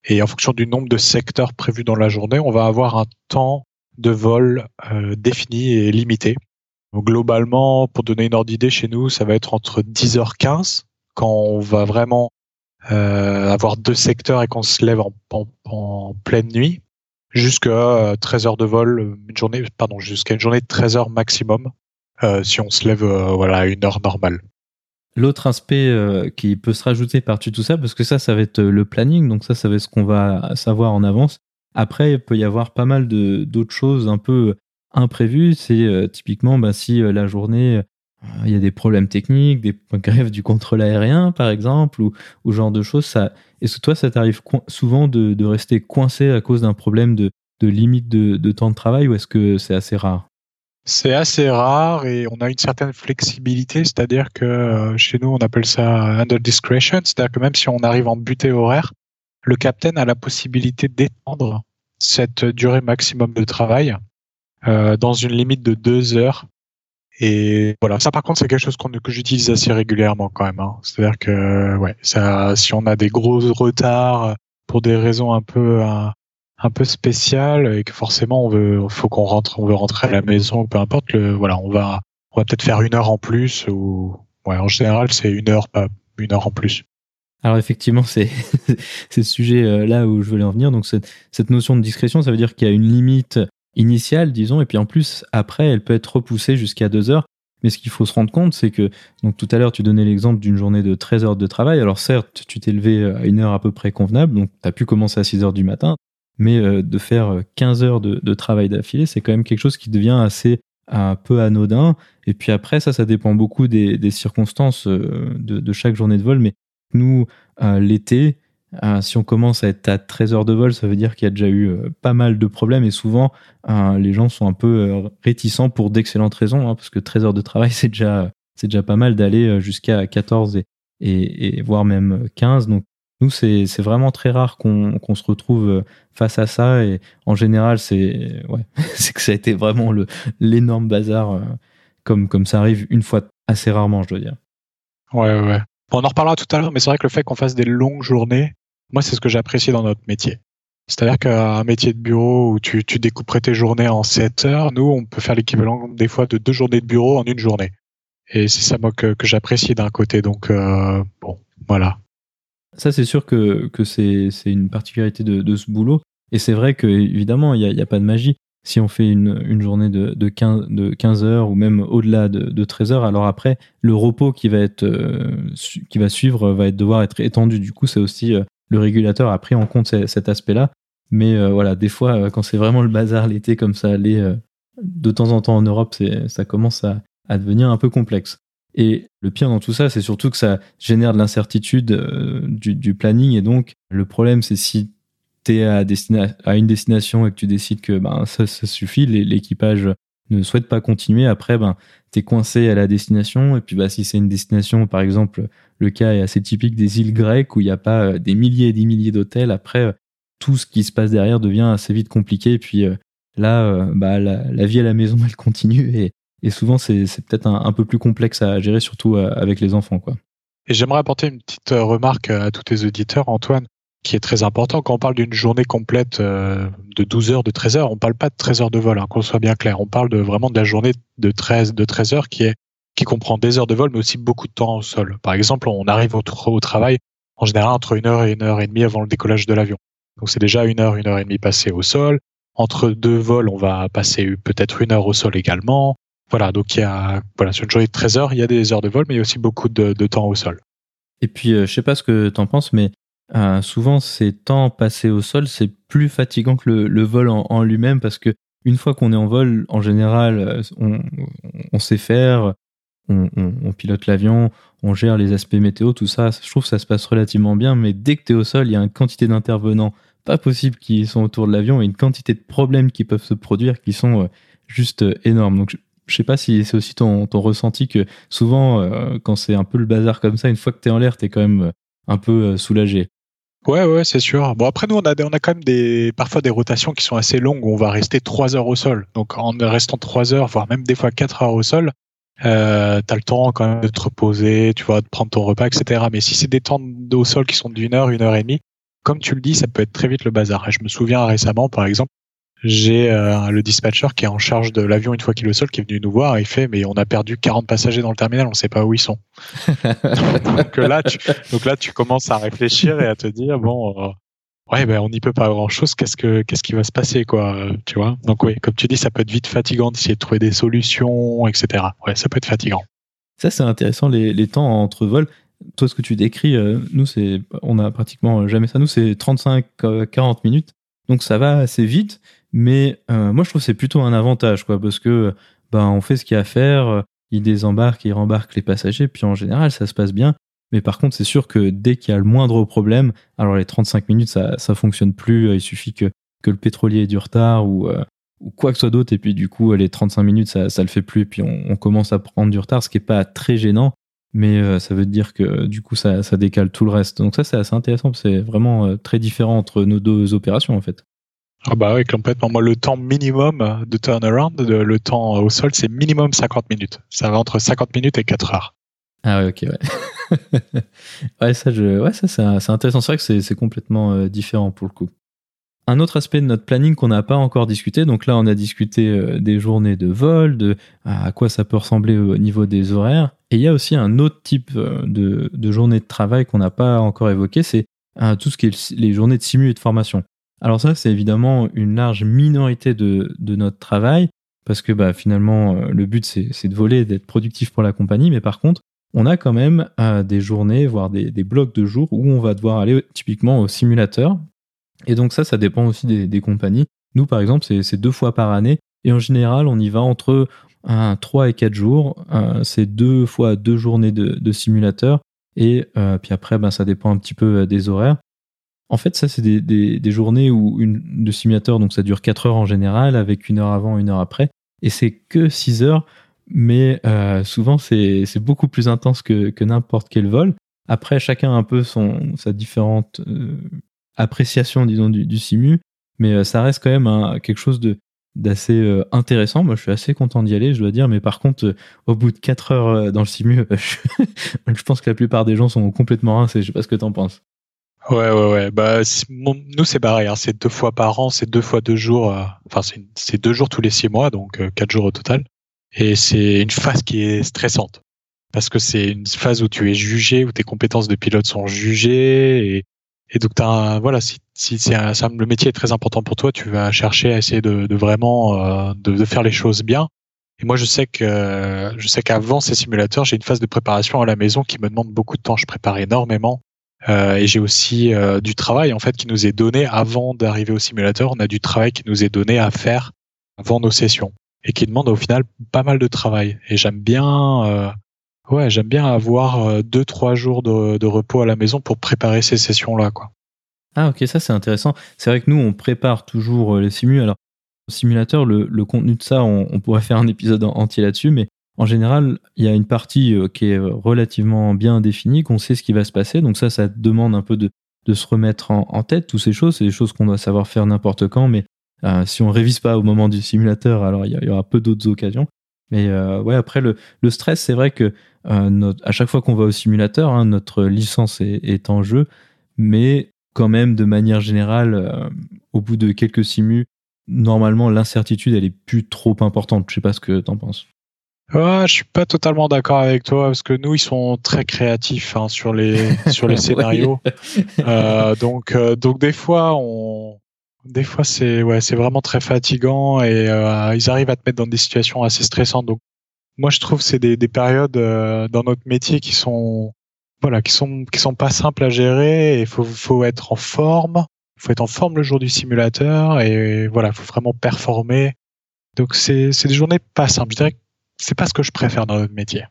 et en fonction du nombre de secteurs prévus dans la journée, on va avoir un temps de vol euh, défini et limité. globalement, pour donner une ordre d'idée, chez nous, ça va être entre 10h15 quand on va vraiment avoir deux secteurs et qu'on se lève en pleine nuit jusqu'à 13 euh, heures de vol, une journée, pardon, jusqu'à une journée de 13 heures maximum, euh, si on se lève euh, voilà, à une heure normale. L'autre aspect qui peut se rajouter par-dessus tout ça, parce que ça, ça va être le planning, donc ça, ça va être ce qu'on va savoir en avance. Après, il peut y avoir pas mal d'autres choses un peu imprévues. C'est typiquement bah, si la journée, il y a des problèmes techniques, des <laughs> grèves du contrôle aérien, par exemple, ou, ou genre de choses. Est-ce que toi, ça t'arrive souvent de, rester coincé à cause d'un problème de, limite de, temps de travail ou est-ce que c'est assez rare? C'est assez rare et on a une certaine flexibilité, c'est-à-dire que euh, chez nous, on appelle ça under discretion, c'est-à-dire que même si on arrive en butée horaire, le capitaine a la possibilité d'étendre cette durée maximum de travail euh, dans une limite de deux heures et voilà, ça par contre c'est quelque chose que j'utilise assez régulièrement quand même. Hein. C'est-à-dire que ouais, ça, si on a des gros retards pour des raisons un peu un, un peu spéciales et que forcément on veut, faut qu'on rentre, on veut rentrer à la maison, peu importe, le, voilà, on va, on va peut-être faire une heure en plus ou ouais, en général c'est une heure, pas une heure en plus. Alors effectivement, c'est <laughs> ce sujet euh, là où je voulais en venir. Donc cette, cette notion de discrétion, ça veut dire qu'il y a une limite initiale, disons, et puis en plus, après, elle peut être repoussée jusqu'à deux heures. Mais ce qu'il faut se rendre compte, c'est que, donc tout à l'heure, tu donnais l'exemple d'une journée de 13 heures de travail. Alors certes, tu t'es levé à une heure à peu près convenable, donc tu as pu commencer à 6 heures du matin, mais euh, de faire 15 heures de, travail d'affilée, c'est quand même quelque chose qui devient assez un peu anodin. Et puis après, ça, ça dépend beaucoup des, circonstances euh, de, chaque journée de vol. Mais nous, euh, l'été, si on commence à être à 13 heures de vol, ça veut dire qu'il y a déjà eu pas mal de problèmes et souvent les gens sont un peu réticents pour d'excellentes raisons, hein, parce que 13 heures de travail, <laughs> c'est déjà, c'est déjà pas mal d'aller jusqu'à 14 et, et, voire même 15. Donc nous, c'est vraiment très rare qu'on se retrouve face à ça. Et en général, c'est ouais, <laughs> que ça a été vraiment l'énorme bazar, euh, comme, comme ça arrive une fois assez rarement, je dois dire. Ouais, ouais. on en reparlera tout à l'heure, mais c'est vrai que le fait qu'on fasse des longues journées, moi, c'est ce que j'apprécie dans notre métier. C'est-à-dire qu'un métier de bureau où tu, découperais tes journées en 7 heures, nous, on peut faire l'équivalent des fois de deux journées de bureau en une journée. Et c'est ça, moi, que, j'apprécie d'un côté. Donc, euh, bon, voilà. Ça, c'est sûr que, c'est une particularité de, ce boulot. Et c'est vrai qu'évidemment, il n'y a, y a, pas de magie. Si on fait une, journée de, de, 15, de 15 heures ou même au-delà de, de 13 heures, alors après, le repos qui va, euh, suivre va devoir être étendu. Du coup, c'est aussi euh, le régulateur a pris en compte cet aspect-là. Mais euh, voilà, des fois, quand c'est vraiment le bazar l'été, comme ça allait de temps en temps en Europe, ça commence à, devenir un peu complexe. Et le pire dans tout ça, c'est surtout que ça génère de l'incertitude euh, du, planning. Et donc, le problème, c'est si tu es à, une destination et que tu décides que ben, ça suffit, l'équipage ne souhaite pas continuer, après, ben, tu es coincé à la destination. Et puis, bah, si c'est une destination, par exemple, le cas est assez typique des îles grecques où il n'y a pas euh, des milliers et des milliers d'hôtels, après, euh, tout ce qui se passe derrière devient assez vite compliqué. Et puis là, bah, la, vie à la maison, <laughs> elle continue. Et, souvent, c'est peut-être un, peu plus complexe à gérer, surtout euh, avec les enfants. Quoi. Et j'aimerais apporter une petite euh, remarque à tous tes auditeurs, Antoine, qui est très important. Quand on parle d'une journée complète euh, de 12 heures, de 13 heures, on parle pas de 13 heures de vol, hein, qu'on soit bien clair. On parle de, vraiment de la journée de 13, de 13 heures qui, est, qui comprend des heures de vol, mais aussi beaucoup de temps au sol. Par exemple, on arrive au, au travail en général entre une heure et une heure et demie avant le décollage de l'avion. Donc c'est déjà une heure, une heure et demie passée au sol. Entre deux vols, on va passer peut-être une heure au sol également. Voilà, donc il y a, voilà, sur une journée de 13 heures, il y a des heures de vol, mais il y a aussi beaucoup de, temps au sol. Et puis, euh, je sais pas ce que tu en penses, mais euh, souvent, ces temps passés au sol, c'est plus fatigant que le, vol en, lui-même parce que une fois qu'on est en vol, en général, euh, on, sait faire, on, pilote l'avion, on gère les aspects météo, tout ça. Je trouve que ça se passe relativement bien, mais dès que tu es au sol, il y a une quantité d'intervenants pas possible qui sont autour de l'avion et une quantité de problèmes qui peuvent se produire qui sont juste énormes. Donc, je sais pas si c'est aussi ton, ton, ressenti que souvent, euh, quand c'est un peu le bazar comme ça, une fois que tu es en l'air, tu es quand même euh, un peu euh, soulagé. Ouais, ouais, c'est sûr. Bon, après, nous, on a, on a quand même des, parfois des rotations qui sont assez longues où on va rester trois heures au sol. Donc, en restant trois heures, voire même des fois quatre heures au sol, euh, tu as le temps quand même de te reposer, tu vois, de prendre ton repas, etc. Mais si c'est des temps au sol qui sont d'une heure, une heure et demie, comme tu le dis, ça peut être très vite le bazar. Je me souviens récemment, par exemple, j'ai euh, le dispatcher qui est en charge de l'avion une fois qu'il est au sol, qui est venu nous voir, et il fait mais on a perdu 40 passagers dans le terminal, on ne sait pas où ils sont. <laughs> donc là, tu, donc là, tu commences à réfléchir et à te dire bon, euh, ouais, ben on n'y peut pas grand chose. Qu'est-ce que qu'est-ce qui va se passer, quoi, tu vois Donc oui, comme tu dis, ça peut être vite fatigant d'essayer de trouver des solutions, etc. Ouais, ça peut être fatigant. Ça, c'est intéressant les, les temps entre vols. Toi, ce que tu décris, euh, nous, c'est, on a pratiquement jamais ça. Nous, c'est 35-40 minutes. Donc ça va assez vite, mais euh, moi je trouve que c'est plutôt un avantage, quoi, parce que ben, on fait ce qu'il y a à faire, euh, il désembarque, il rembarque les passagers, puis en général ça se passe bien. Mais par contre, c'est sûr que dès qu'il y a le moindre problème, alors les 35 minutes, ça, ça fonctionne plus. Il suffit que, que le pétrolier ait du retard ou, euh, ou quoi que ce soit d'autre. Et puis, du coup, les 35 minutes, ça, ça le fait plus. Et puis, on, on commence à prendre du retard, ce qui est pas très gênant. Mais ça veut dire que, du coup, ça, ça décale tout le reste. Donc, ça, c'est assez intéressant. C'est vraiment très différent entre nos deux opérations, en fait. Ah bah oui, complètement. Moi, le temps minimum de turnaround, le temps au sol, c'est minimum 50 minutes. Ça va entre 50 minutes et 4 heures. Ah ouais, ok, ouais. <laughs> ouais, ça, je... ouais, ça c'est intéressant. C'est vrai que c'est complètement euh, différent pour le coup. Un autre aspect de notre planning qu'on n'a pas encore discuté, donc là on a discuté euh, des journées de vol, de à quoi ça peut ressembler au niveau des horaires. Et il y a aussi un autre type euh, de, de journée de travail qu'on n'a pas encore évoqué, c'est tout ce qui est les journées de simu et de formation. Alors ça, c'est évidemment une large minorité de, notre travail, parce que bah, finalement, euh, le but, c'est de voler, d'être productif pour la compagnie, mais par contre, on a quand même euh, des journées, voire des, blocs de jours où on va devoir aller typiquement au simulateur. Et donc ça, ça dépend aussi des, compagnies. Nous, par exemple, c'est deux fois par année, et en général, on y va entre 3 et 4 jours. Euh, c'est deux fois deux journées de, simulateur, et puis après, ben, ça dépend un petit peu des horaires. En fait, ça, c'est des, des, journées où une, de simulateur, donc ça dure 4 heures en général, avec une heure avant, une heure après. Et c'est que 6 heures, mais euh, souvent, c'est beaucoup plus intense que, que n'importe quel vol. Après, chacun a un peu son, sa différente euh, appréciation, disons, du, du simu, mais euh, ça reste quand même quelque chose de d'assez euh, intéressant. Moi, je suis assez content d'y aller, je dois dire. Mais par contre, au bout de 4 heures dans le simu, <laughs> je, pense que la plupart des gens sont complètement rincés. Je sais pas ce que tu en penses. Ouais, ouais, ouais. Bah, nous, c'est pareil. Hein. C'est deux fois par an, c'est deux fois deux jours. Enfin, c'est deux jours tous les six mois, donc quatre jours au total. Et c'est une phase qui est stressante. Parce que c'est une phase où tu es jugé, où tes compétences de pilote sont jugées, et et donc, as voilà, si, si c'est le métier est très important pour toi, tu vas chercher à essayer de, de vraiment euh, de, de, faire les choses bien. Et moi, je sais que je sais qu'avant ces simulateurs, j'ai une phase de préparation à la maison qui me demande beaucoup de temps. Je prépare énormément. Euh, et j'ai aussi euh, du travail en fait qui nous est donné avant d'arriver au simulateur. On a du travail qui nous est donné à faire avant nos sessions et qui demande au final pas mal de travail. Et j'aime bien euh, Ouais, j'aime bien avoir deux trois jours de, repos à la maison pour préparer ces sessions là, quoi. Ah ok, ça c'est intéressant. C'est vrai que nous on prépare toujours les simus. Alors simulateur, le, le contenu de ça, on, on, pourrait faire un épisode entier là-dessus, mais en général, il y a une partie euh, qui est relativement bien définie, qu'on sait ce qui va se passer. Donc ça, ça demande un peu de, se remettre en, tête toutes ces choses. C'est des choses qu'on doit savoir faire n'importe quand, mais euh, si on révise pas au moment du simulateur, alors il y, aura peu d'autres occasions. Mais euh, après le, stress, c'est vrai que euh, à chaque fois qu'on va au simulateur, hein, notre licence est, en jeu, mais quand même, de manière générale, euh, au bout de quelques simus, normalement, l'incertitude, elle est plus trop importante. Je sais pas ce que tu en penses. Ouais, je suis pas totalement d'accord avec toi parce que nous ils sont très créatifs hein, sur les <laughs> sur les scénarios. euh, donc euh, donc des fois on des fois c'est ouais c'est vraiment très fatigant et ils arrivent à te mettre dans des situations assez stressantes. Donc moi je trouve c'est des, des périodes euh, dans notre métier qui sont voilà qui sont qui sont pas simples à gérer. Il faut faut être en forme, faut être en forme le jour du simulateur et voilà, il faut vraiment performer. Donc c'est c'est des journées pas simples. Je dirais que c'est pas ce que je préfère dans notre métier.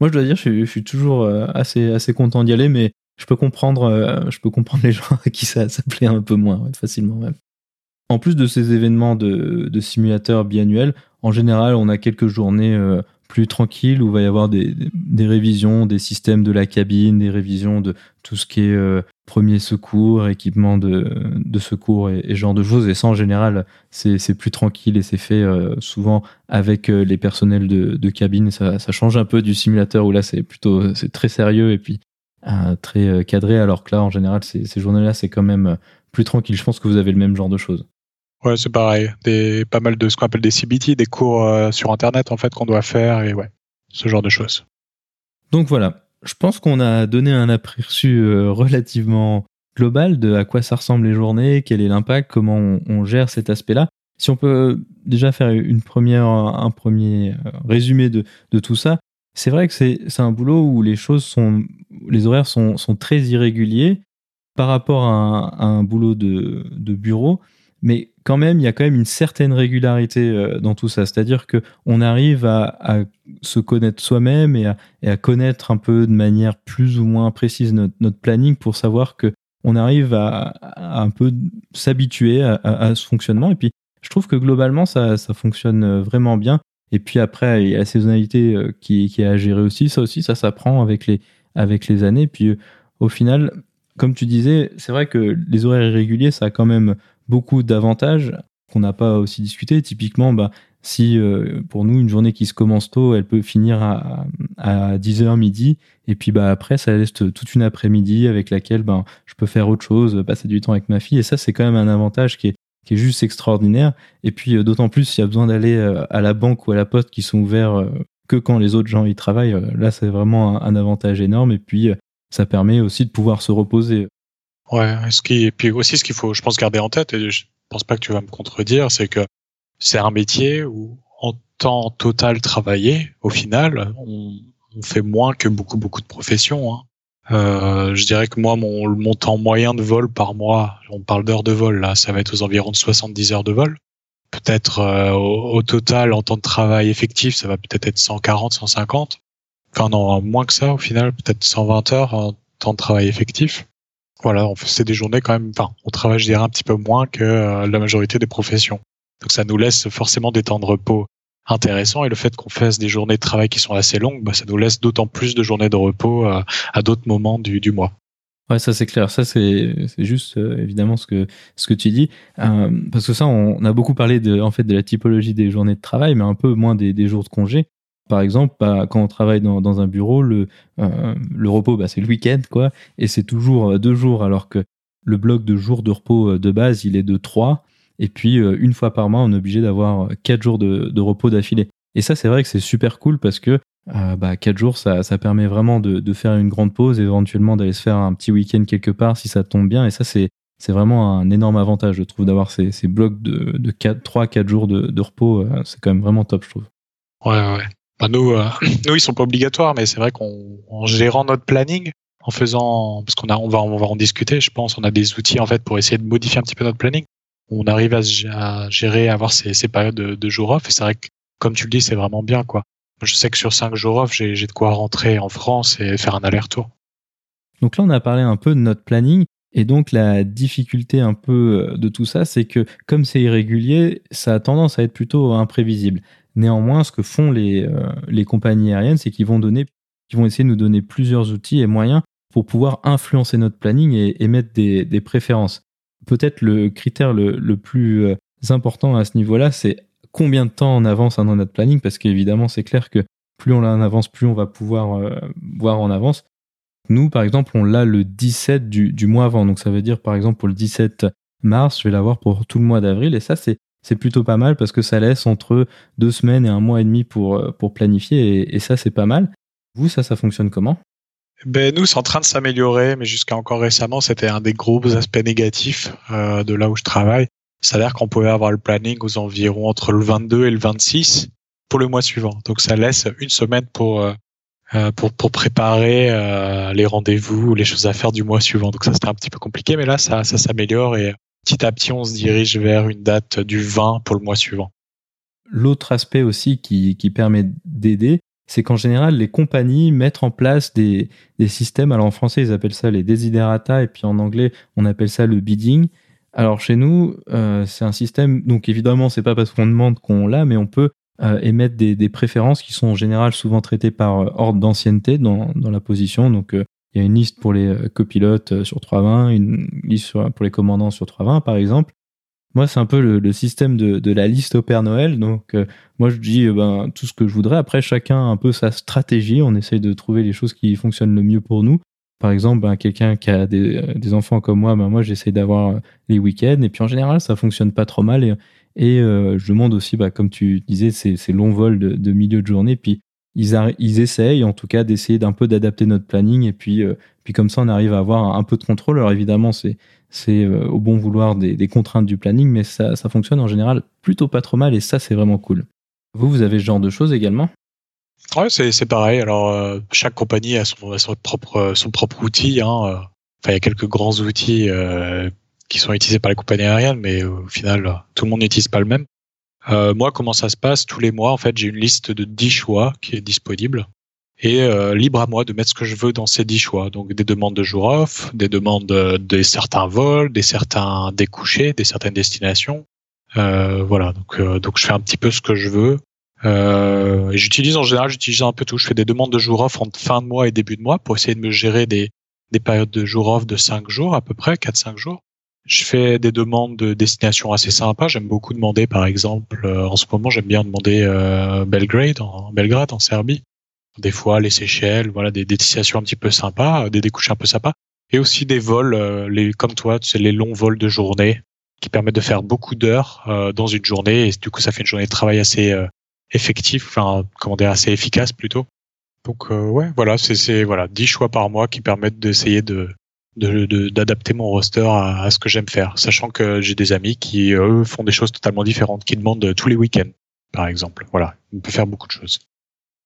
Moi je dois dire je suis, je suis toujours euh, assez content d'y aller, mais je peux comprendre euh, je peux comprendre <laughs> les gens à qui ça ça plaît un peu moins facilement même. En plus de ces événements de, de simulateurs biannuels, en général, on a quelques journées euh, plus tranquilles où il va y avoir des, révisions des systèmes de la cabine, des révisions de tout ce qui est euh, premier secours, équipement de, secours et, et, genre de choses. Et ça, en général, c'est plus tranquille et c'est fait euh, souvent avec les personnels de, cabine. Ça, change un peu du simulateur où là, c'est plutôt très sérieux et puis très cadré, alors que là, en général, ces journées-là, c'est quand même plus tranquille. Je pense que vous avez le même genre de choses. Ouais, c'est pareil. Des, pas mal de ce qu'on appelle des CBT, des cours euh, sur Internet, en fait, qu'on doit faire, et ouais, ce genre de choses. Donc voilà, je pense qu'on a donné un aperçu euh, relativement global de à quoi ça ressemble les journées, quel est l'impact, comment on, gère cet aspect-là. Si on peut déjà faire une première, un premier euh, résumé de, de tout ça, c'est vrai que c'est un boulot où les choses sont, les horaires sont, sont très irréguliers par rapport à un, à un boulot de, de bureau mais quand même, il y a quand même une certaine régularité euh, dans tout ça. C'est-à-dire que on arrive à, se connaître soi-même et à, connaître un peu de manière plus ou moins précise notre, planning pour savoir que on arrive à, un peu s'habituer à, ce fonctionnement. Et puis, je trouve que globalement, ça, ça fonctionne euh, vraiment bien. Et puis après, il y a la saisonnalité euh, qui, qui est à gérer aussi. Ça aussi, ça s'apprend avec les, avec les années. Puis au final, comme tu disais, c'est vrai que les horaires irréguliers, ça a quand même beaucoup d'avantages qu'on n'a pas aussi discuté. Typiquement, bah, si euh, pour nous, une journée qui se commence tôt, elle peut finir à, à 10h midi, et puis bah, après, ça laisse toute une après-midi avec laquelle ben, je peux faire autre chose, passer du temps avec ma fille, et ça, c'est quand même un avantage qui est, qui est juste extraordinaire. Et puis, euh, d'autant plus, s'il y a besoin d'aller euh, à la banque ou à la poste qui sont ouverts que quand les autres gens y travaillent, là, c'est vraiment un, avantage énorme. Et puis, ça permet aussi de pouvoir se reposer. Ouais, ce qui, et puis aussi ce qu'il faut, je pense, garder en tête, et je pense pas que tu vas me contredire, c'est que c'est un métier où, en temps total travaillé, au final, on, on fait moins que beaucoup, beaucoup de professions. Hein. Euh, je dirais que moi, mon, mon temps moyen de vol par mois, on parle d'heures de vol, là, ça va être aux environs de 70 heures de vol. Peut-être euh, au, au, total, en temps de travail effectif, ça va peut-être être 140, 150. Enfin non, moins que ça au final, peut-être 120 heures en temps de travail effectif. Voilà, fait des journées quand même. Enfin, on travaille, je dirais, un petit peu moins que la majorité des professions. Donc ça nous laisse forcément des temps de repos intéressants et le fait qu'on fasse des journées de travail qui sont assez longues, bah, ça nous laisse d'autant plus de journées de repos à d'autres moments du, mois. Ouais, ça c'est clair. Ça c'est juste euh, évidemment ce que ce que tu dis, euh, parce que ça on, a beaucoup parlé de en fait de la typologie des journées de travail, mais un peu moins des jours de congé. Par exemple, bah, quand on travaille dans, un bureau, le euh, repos bah, c'est le week-end quoi, et c'est toujours deux jours, alors que le bloc de jours de repos de base il est de trois, et puis une fois par mois on est obligé d'avoir quatre jours de, repos d'affilée. Et ça c'est vrai que c'est super cool parce que euh, bah, 4 jours, ça, permet vraiment de, faire une grande pause, éventuellement d'aller se faire un petit week-end quelque part si ça tombe bien. Et ça, c'est, vraiment un énorme avantage, je trouve, d'avoir ces, blocs de, de 4, 3-4 jours de, de repos. Euh, c'est quand même vraiment top, je trouve. Ouais, ouais. Bah, nous, euh, <clears throat> nous, ils sont pas obligatoires, mais c'est vrai qu'en gérant notre planning, en faisant, parce qu'on va, on va en discuter, je pense, on a des outils en fait pour essayer de modifier un petit peu notre planning. On arrive à, gérer, à avoir ces, périodes de, de jours off, et c'est vrai que, comme tu le dis, c'est vraiment bien, quoi je sais que sur 5 jours off, j'ai de quoi rentrer en France et faire un aller-retour. Donc là, on a parlé un peu de notre planning. Et donc la difficulté un peu euh, de tout ça, c'est que comme c'est irrégulier, ça a tendance à être plutôt imprévisible. Néanmoins, ce que font les, euh, les compagnies aériennes, c'est qu'ils vont vont essayer de nous donner plusieurs outils et moyens pour pouvoir influencer notre planning et, mettre des, des préférences. Peut-être le critère le, le plus euh, important à ce niveau-là, c'est combien de temps en avance dans notre planning, parce qu'évidemment, c'est clair que plus on l'a en avance, plus on va pouvoir euh, voir en avance. Nous, par exemple, on l'a le 17 du, du, mois avant. Donc, ça veut dire, par exemple, pour le 17 mars, je vais l'avoir pour tout le mois d'avril. Et ça, c'est, c'est plutôt pas mal parce que ça laisse entre deux semaines et un mois et demi pour, euh, pour planifier. Et, ça, c'est pas mal. Vous, ça, ça fonctionne comment? Ben nous, c'est en train de s'améliorer, mais jusqu'à encore récemment, c'était un des gros aspects négatifs euh, de là où je travaille. C'est-à-dire qu'on pouvait avoir le planning aux environs entre le 22 et le 26 pour le mois suivant. Donc ça laisse une semaine pour euh, pour, pour préparer les rendez-vous ou les choses à faire du mois suivant. Donc ça c'était un petit peu compliqué, mais là ça ça s'améliore et petit à petit on se dirige vers une date du 20 pour le mois suivant. L'autre aspect aussi qui, permet d'aider, c'est qu'en général, les compagnies mettent en place des, systèmes. Alors en français, ils appellent ça les desiderata, et puis en anglais, on appelle ça le bidding. Alors chez nous, euh, c'est un système, donc évidemment, c'est pas parce qu'on demande qu'on l'a, mais on peut euh, émettre des, préférences qui sont en général souvent traitées par euh, ordre d'ancienneté dans, dans, la position. Donc il y a une liste pour les euh, copilotes sur 320, une liste pour les commandants sur 320 par exemple. Moi, c'est un peu le, système de, la liste au Père Noël. Donc, moi, je dis ben, tout ce que je voudrais. Après, chacun a un peu sa stratégie. On essaye de trouver les choses qui fonctionnent le mieux pour nous. Par exemple, ben, quelqu'un qui a des, euh, enfants comme moi, ben, moi j'essaie d'avoir euh, les week-ends et puis en général ça fonctionne pas trop mal et, euh, je demande aussi, comme tu disais, ces, ces longs vols de, de, milieu de journée. Puis ils, essayent en tout cas d'essayer d'un peu d'adapter notre planning et puis, puis comme ça on arrive à avoir un peu de contrôle. Alors évidemment c'est c'est au bon vouloir des, contraintes du planning, mais ça, fonctionne en général plutôt pas trop mal et ça c'est vraiment cool. Vous, vous avez ce genre de choses également? Ouais, c'est pareil. Alors, euh, chaque compagnie a son, son, propre, son propre outil. Hein. Enfin, il y a quelques grands outils euh, qui sont utilisés par les compagnies aériennes, mais au final, tout le monde n'utilise pas le même. Euh, moi, comment ça se passe? Tous les mois, en fait, j'ai une liste de 10 choix qui est disponible. Et euh, libre à moi de mettre ce que je veux dans ces 10 choix. Donc, des demandes de jour off, des demandes de, de certains vols, des certains découchés, des certaines destinations. Euh, voilà, donc, donc je fais un petit peu ce que je veux. Euh, j'utilise en général, j'utilise un peu tout. Je fais des demandes de jours off en fin de mois et début de mois pour essayer de me gérer des, des périodes de jours off de 5 jours à peu près, 4-5 jours. Je fais des demandes de destination assez sympas. J'aime beaucoup demander, par exemple, euh, en ce moment, j'aime bien demander euh, Belgrade, en, Belgrade, en Serbie. Des fois, les Seychelles, voilà, des, destinations un petit peu sympas, des découches un peu sympas. Et aussi des vols, euh, les, comme toi, c'est les longs vols de journée qui permettent de faire beaucoup d'heures euh, dans une journée. Et du coup, ça fait une journée de travail assez effectif, enfin, comment dire, assez efficace plutôt. Donc euh, ouais, voilà, c'est voilà, 10 choix par mois qui permettent d'essayer de d'adapter mon roster à, ce que j'aime faire, sachant que j'ai des amis qui eux font des choses totalement différentes, qui demandent tous les week-ends, par exemple. Voilà, on peut faire beaucoup de choses.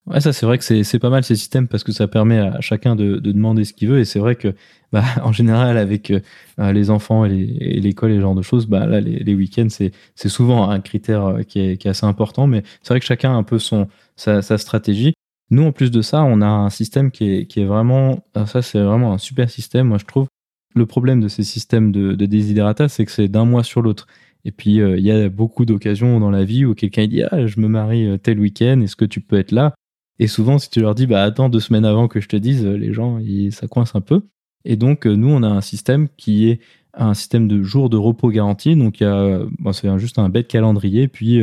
Ouais, ça c'est vrai que c'est pas mal ces systèmes parce que ça permet à chacun de, de demander ce qu'il veut et c'est vrai que bah, <laughs> en général avec euh, les enfants et l'école et, ce genre de choses, bah là les, week-ends c'est souvent un critère euh, qui est, assez important, mais c'est vrai que chacun a un peu sa, stratégie. Nous en plus de ça, on a un système qui est qui est vraiment ça c'est vraiment un super système moi je trouve. le problème de ces systèmes de, de c'est que c'est d'un mois sur l'autre. Et puis, il y a beaucoup d'occasions dans la vie où quelqu'un dit Ah, je me marie tel week-end, est-ce que tu peux être là? Et souvent, si tu leur dis Bah, attends deux semaines avant que je te dise, les gens, ça coince un peu. Et donc, nous, on a un système qui est un système de jours de repos garanti. Donc, a, c'est juste un bête calendrier. Puis,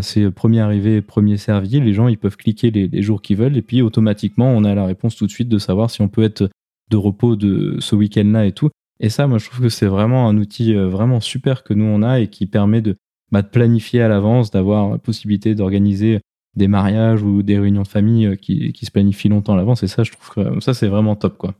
c'est premier arrivé, premier servi. Les gens, ils peuvent cliquer les, jours qu'ils veulent. Et puis, automatiquement, on a la réponse tout de suite de savoir si on peut être de repos de ce week-end-là et tout. Et ça, moi, je trouve que c'est vraiment un outil euh, vraiment super que nous, on a et qui permet de, bah, planifier à l'avance, d'avoir la possibilité d'organiser des mariages ou des réunions de famille euh, qui, se planifient longtemps à l'avance. Et ça, je trouve que ça, c'est vraiment top, quoi.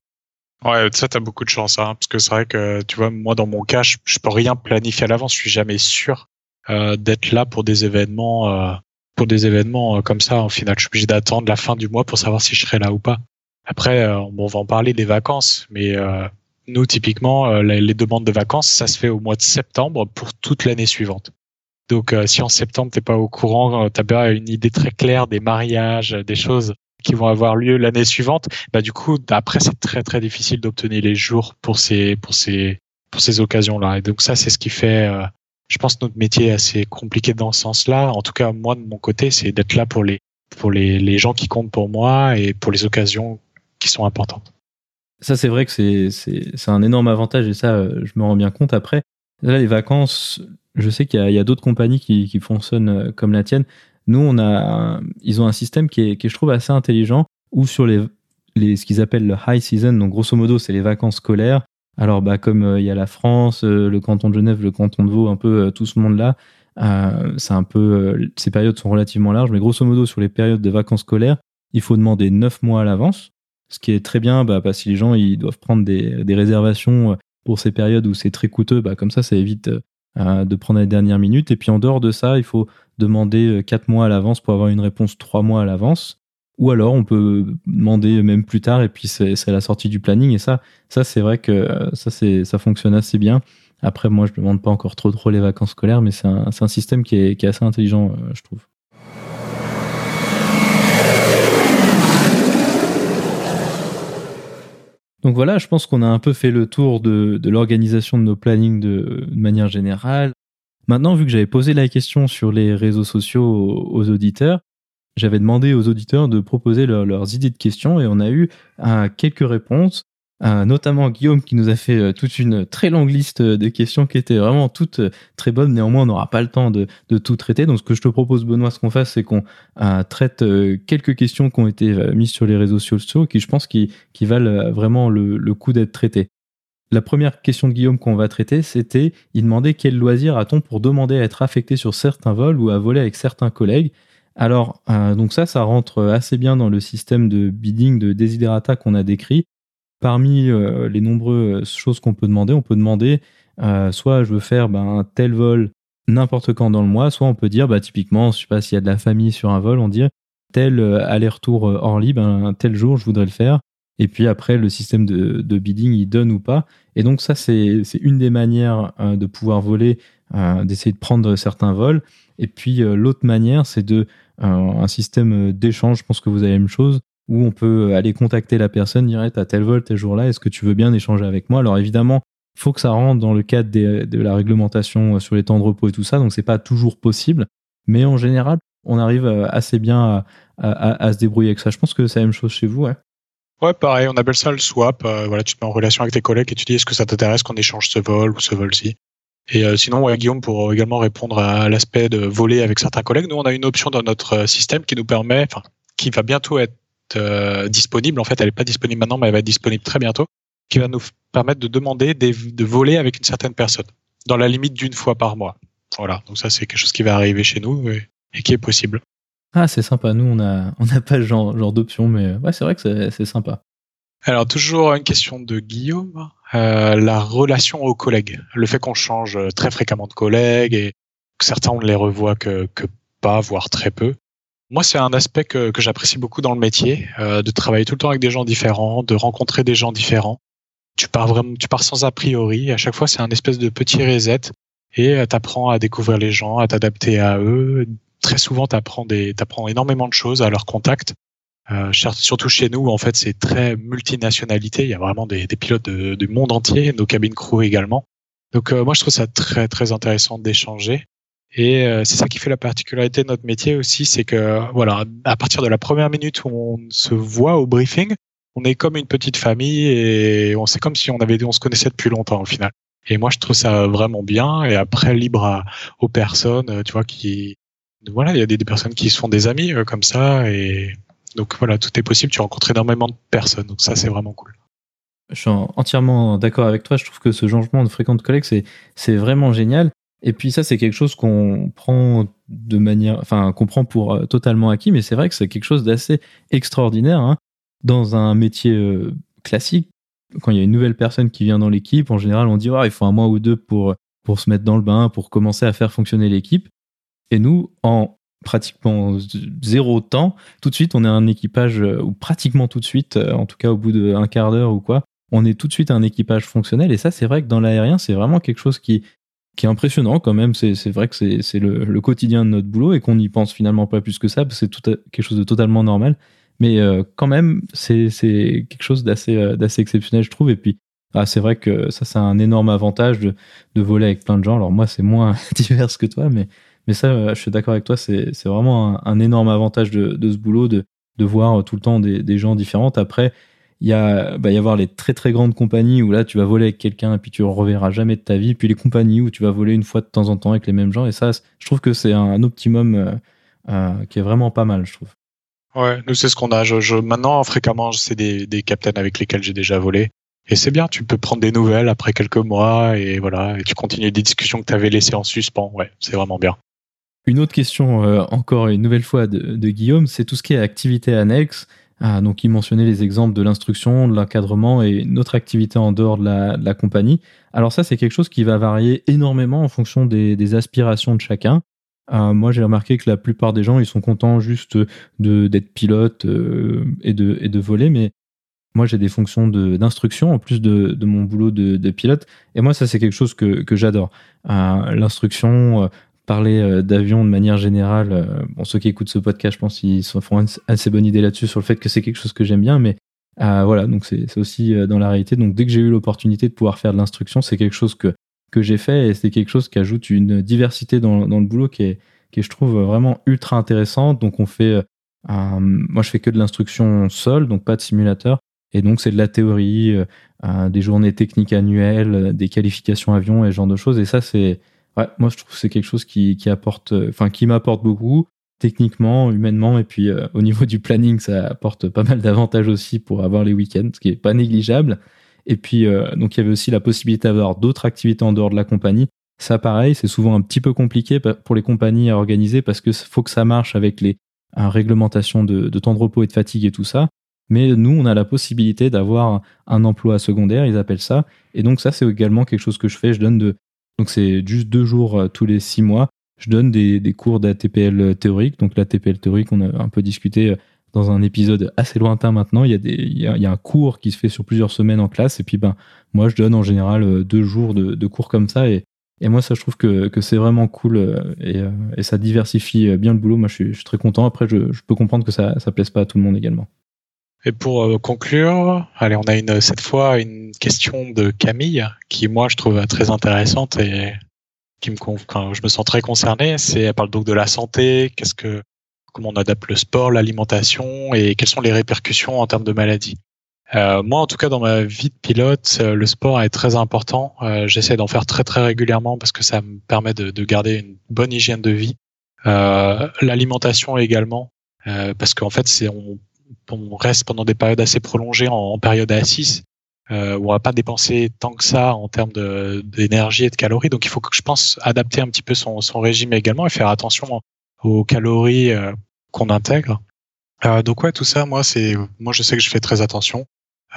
Ouais, ça, t'as beaucoup de chance, hein, parce que c'est vrai que, tu vois, moi, dans mon cas, je, peux rien planifier à l'avance. Je suis jamais sûr euh, d'être là pour des événements, euh, pour des événements euh, comme ça. En final, je suis obligé d'attendre la fin du mois pour savoir si je serai là ou pas. Après, on va en parler des vacances, mais nous, typiquement, euh, les, demandes de vacances, ça se fait au mois de septembre pour toute l'année suivante. Donc, euh, si en septembre, t'es pas au courant, euh, t'as pas une idée très claire des mariages, des choses qui vont avoir lieu l'année suivante, bah du coup, après, c'est très très difficile d'obtenir les jours pour ces pour ces pour ces occasions-là. Et donc ça, c'est ce qui fait, je pense, notre métier assez compliqué dans ce sens-là. En tout cas, moi de mon côté, c'est d'être là pour les gens qui comptent pour moi et pour les occasions qui sont importantes ça, c'est vrai que c'est un énorme avantage et ça, euh, je me rends bien compte après. Là, les vacances, je sais qu'il y a, d'autres compagnies qui, fonctionnent euh, comme la tienne. Nous, on a, ils ont un système qui est, je trouve, assez intelligent où sur les, les ce qu'ils appellent le high season, donc grosso modo, c'est les vacances scolaires. Alors, bah, comme euh, il y a la France, le canton de Genève, le canton de Vaud, un peu tout ce monde-là, c'est un peu, ces périodes sont relativement larges, mais grosso modo, sur les périodes de vacances scolaires, il faut demander 9 mois à l'avance ce qui est très bien bah, parce que les gens ils doivent prendre des, réservations euh, pour ces périodes où c'est très coûteux, bah, comme ça ça évite euh, de prendre les dernières minutes. Et puis en dehors de ça, il faut demander 4 euh, mois à l'avance pour avoir une réponse 3 mois à l'avance. Ou alors on peut demander même plus tard et puis c'est la sortie du planning. Et ça, ça c'est vrai que ça, ça fonctionne assez bien. Après, moi, je ne demande pas encore trop trop les vacances scolaires, mais c'est un, un, système qui est, qui est assez intelligent, je trouve. Donc voilà, je pense qu'on a un peu fait le tour de, l'organisation de nos plannings de, manière générale. Maintenant, vu que j'avais posé la question sur les réseaux sociaux aux, auditeurs, j'avais demandé aux auditeurs de proposer leurs idées de questions et on a eu euh, quelques réponses. Euh, notamment Guillaume qui nous a fait euh, toute une très longue liste de questions qui étaient vraiment toutes très bonnes. Néanmoins, on n'aura pas le temps de, tout traiter. Donc, ce que je te propose, Benoît, ce qu'on fasse, c'est qu'on traite quelques questions qui ont été mises sur les réseaux sociaux, qui je pense valent vraiment le, coup d'être traitées. La première question de Guillaume qu'on va traiter, c'était il demandait quel loisir a-t-on pour demander à être affecté sur certains vols ou à voler avec certains collègues? Alors, donc ça, ça rentre assez bien dans le système de bidding de desiderata qu'on a décrit parmi euh, les nombreuses choses qu'on peut demander, on peut demander euh, soit je veux faire ben, un tel vol n'importe quand dans le mois, soit on peut dire bah, typiquement, je sais pas s'il y a de la famille sur un vol, on dit tel euh, aller-retour hors libre, un tel jour je voudrais le faire. Et puis après, le système de, bidding, il donne ou pas. Et donc ça, c'est une des manières de pouvoir voler, d'essayer de prendre certains vols. Et puis l'autre manière, c'est de un système d'échange. Je pense que vous avez la même chose où on peut aller contacter la personne, dire à tel vol, tel jour-là, est-ce que tu veux bien échanger avec moi? Alors évidemment, il faut que ça rentre dans le cadre de la réglementation sur les temps de repos et tout ça, donc c'est pas toujours possible, mais en général, on arrive euh, assez bien à, se débrouiller avec ça. Je pense que c'est la même chose chez vous, ouais. Ouais, pareil, on appelle ça le swap. Euh, voilà, tu te mets en relation avec tes collègues et tu dis est-ce que ça t'intéresse qu'on échange ce vol ou ce vol-ci? Et euh, sinon, ouais, Guillaume, pour également répondre à l'aspect de voler avec certains collègues, nous on a une option dans notre système qui nous permet, enfin, qui va bientôt être euh, disponible. En fait, elle n'est pas disponible maintenant, mais elle va être disponible très bientôt, qui va nous permettre de demander de voler avec une certaine personne, dans la limite d'une fois par mois. Voilà, donc ça c'est quelque chose qui va arriver chez nous et, qui est possible. Ah, c'est sympa. Nous, on n'a on pas ce genre, genre d'option, mais ouais, c'est vrai que c'est sympa. Alors, toujours une question de Guillaume. Euh, la relation aux collègues. Le fait qu'on change très fréquemment de collègues et que certains on ne les revoit que, que pas, voire très peu. Moi, c'est un aspect que, j'apprécie beaucoup dans le métier, euh, de travailler tout le temps avec des gens différents, de rencontrer des gens différents. Tu pars vraiment, tu pars sans a priori. À chaque fois, c'est un espèce de petit reset et euh, tu apprends à découvrir les gens, à t'adapter à eux. Très souvent, tu apprends, des, apprends énormément de choses à leur contact. Euh, surtout chez nous, en fait, c'est très multinationalité. Il y a vraiment des, des pilotes de, du monde entier, nos cabines crew également. Donc moi, je trouve ça très très intéressant d'échanger. Et c'est ça qui fait la particularité de notre métier aussi, c'est que voilà, à partir de la première minute où on se voit au briefing, on est comme une petite famille et on c'est comme si on avait on se connaissait depuis longtemps au final. Et moi je trouve ça vraiment bien et après libre à, aux personnes, euh, tu vois qui voilà, il y a des, personnes qui se font des amis euh, comme ça et donc voilà, tout est possible, tu rencontres énormément de personnes. Donc ça c'est vraiment cool. Je suis entièrement d'accord avec toi, je trouve que ce changement de fréquente collègue c'est c'est vraiment génial. Et puis ça, c'est quelque chose qu'on prend de manière, enfin, qu'on prend pour euh, totalement acquis, mais c'est vrai que c'est quelque chose d'assez extraordinaire. Hein dans un métier euh, classique, quand il y a une nouvelle personne qui vient dans l'équipe, en général, on dit oh, il faut un mois ou deux pour se mettre dans le bain, pour commencer à faire fonctionner l'équipe. Et nous, en pratiquement zéro temps, tout de suite, on est un équipage, euh, ou pratiquement tout de suite, euh, en tout cas au bout d'un quart d'heure ou quoi, on est tout de suite un équipage fonctionnel. Et ça, c'est vrai que dans l'aérien, c'est vraiment quelque chose qui, qui est impressionnant quand même. C'est vrai que c'est le, le, quotidien de notre boulot et qu'on n'y pense finalement pas plus que ça, parce que c'est quelque chose de totalement normal. Mais euh, quand même, c'est quelque chose euh, d'assez exceptionnel, je trouve. Et puis, ah, c'est vrai que ça, c'est un énorme avantage de, de, voler avec plein de gens. Alors moi, c'est moins <laughs> divers que toi, mais, mais ça, euh, je suis d'accord avec toi, c'est vraiment un, énorme avantage de, de, ce boulot, de, de voir tout le temps des, des gens différents. Après, il y a, bah, y avoir les très très grandes compagnies où là, tu vas voler avec quelqu'un et puis tu le reverras jamais de ta vie. Puis les compagnies où tu vas voler une fois de temps en temps avec les mêmes gens. Et ça, je trouve que c'est un, optimum qui est vraiment pas mal, je trouve. Ouais, nous c'est ce qu'on a. Je, maintenant, fréquemment, c'est des, des captains avec lesquels j'ai déjà volé. Et c'est bien, tu peux prendre des nouvelles après quelques mois et voilà, et tu continues des discussions que tu avais laissées en suspens. Ouais, c'est vraiment bien. Une autre question, euh, encore une nouvelle fois de, Guillaume, c'est tout ce qui est activité annexe. Ah, donc, il mentionnait les exemples de l'instruction, de l'encadrement et notre activité en dehors de la, de la compagnie. Alors ça, c'est quelque chose qui va varier énormément en fonction des, aspirations de chacun. Euh, moi, j'ai remarqué que la plupart des gens, ils sont contents juste d'être pilote euh, et de voler, mais moi, j'ai des fonctions d'instruction en plus de, mon boulot de, pilote. Et moi, ça, c'est quelque chose que, j'adore. Euh, l'instruction, parler d'avion de manière générale. bon, ceux qui écoutent ce podcast, je pense qu'ils se font une assez bonne idée là-dessus sur le fait que c'est quelque chose que j'aime bien. Mais voilà, donc c'est aussi dans la réalité. Donc, dès que j'ai eu l'opportunité de pouvoir faire de l'instruction, c'est quelque chose que que j'ai fait et c'est quelque chose qui ajoute une diversité dans, dans le boulot qui est, qui je trouve vraiment ultra intéressante. Donc on fait, euh, moi je fais que de l'instruction seule, donc pas de simulateur. Et donc c'est de la théorie, euh, euh, des journées techniques annuelles, des qualifications avions et ce genre de choses. Et ça c'est, ouais, moi je trouve que c'est quelque chose qui, qui apporte, enfin qui m'apporte beaucoup techniquement, humainement, et puis <laughs> au niveau du planning, ça apporte pas mal d'avantages aussi pour avoir les week-ends, ce qui est pas négligeable. Et puis, euh, donc, il y avait aussi la possibilité d'avoir d'autres activités en dehors de la compagnie. Ça, pareil, c'est souvent un petit peu compliqué pour les compagnies à organiser parce que faut que ça marche avec les réglementations de, temps de repos et de fatigue et tout ça. Mais nous, on a la possibilité d'avoir un emploi secondaire, ils appellent ça. Et donc, ça, c'est également quelque chose que je fais. Je donne de, donc c'est juste deux jours euh, tous les six mois. Je donne des, cours d'ATPL théorique. Donc, l'ATPL théorique, on a un peu discuté euh, dans un épisode assez lointain maintenant, il y, a un cours qui se fait sur plusieurs semaines en classe, et puis ben, moi je donne en général euh, deux jours de, cours comme ça, et, moi ça je trouve que, c'est vraiment cool, euh, et, euh, ça diversifie bien le boulot, moi je suis, très content, après je, je, peux comprendre que ça ça plaise pas à tout le monde également. Et pour conclure, allez, on a une, cette fois une question de Camille, qui moi je trouve très intéressante et qui me, quand je me sens très concerné. C'est, elle parle donc de la santé, qu'est-ce que comment on adapte le sport, l'alimentation et quelles sont les répercussions en termes de maladie. Euh, moi, en tout cas, dans ma vie de pilote, euh, le sport est très important. Euh, J'essaie d'en faire très très régulièrement parce que ça me permet de, de garder une bonne hygiène de vie. Euh, l'alimentation également, euh, parce qu'en fait, c'est on, on, reste pendant des périodes assez prolongées en, période A6 euh, on va pas dépenser tant que ça en termes d'énergie et de calories. Donc, il faut que je pense adapter un petit peu son, son régime également et faire attention aux calories euh, qu'on intègre. Euh, donc ouais, tout ça, moi, c'est, moi, je sais que je fais très attention.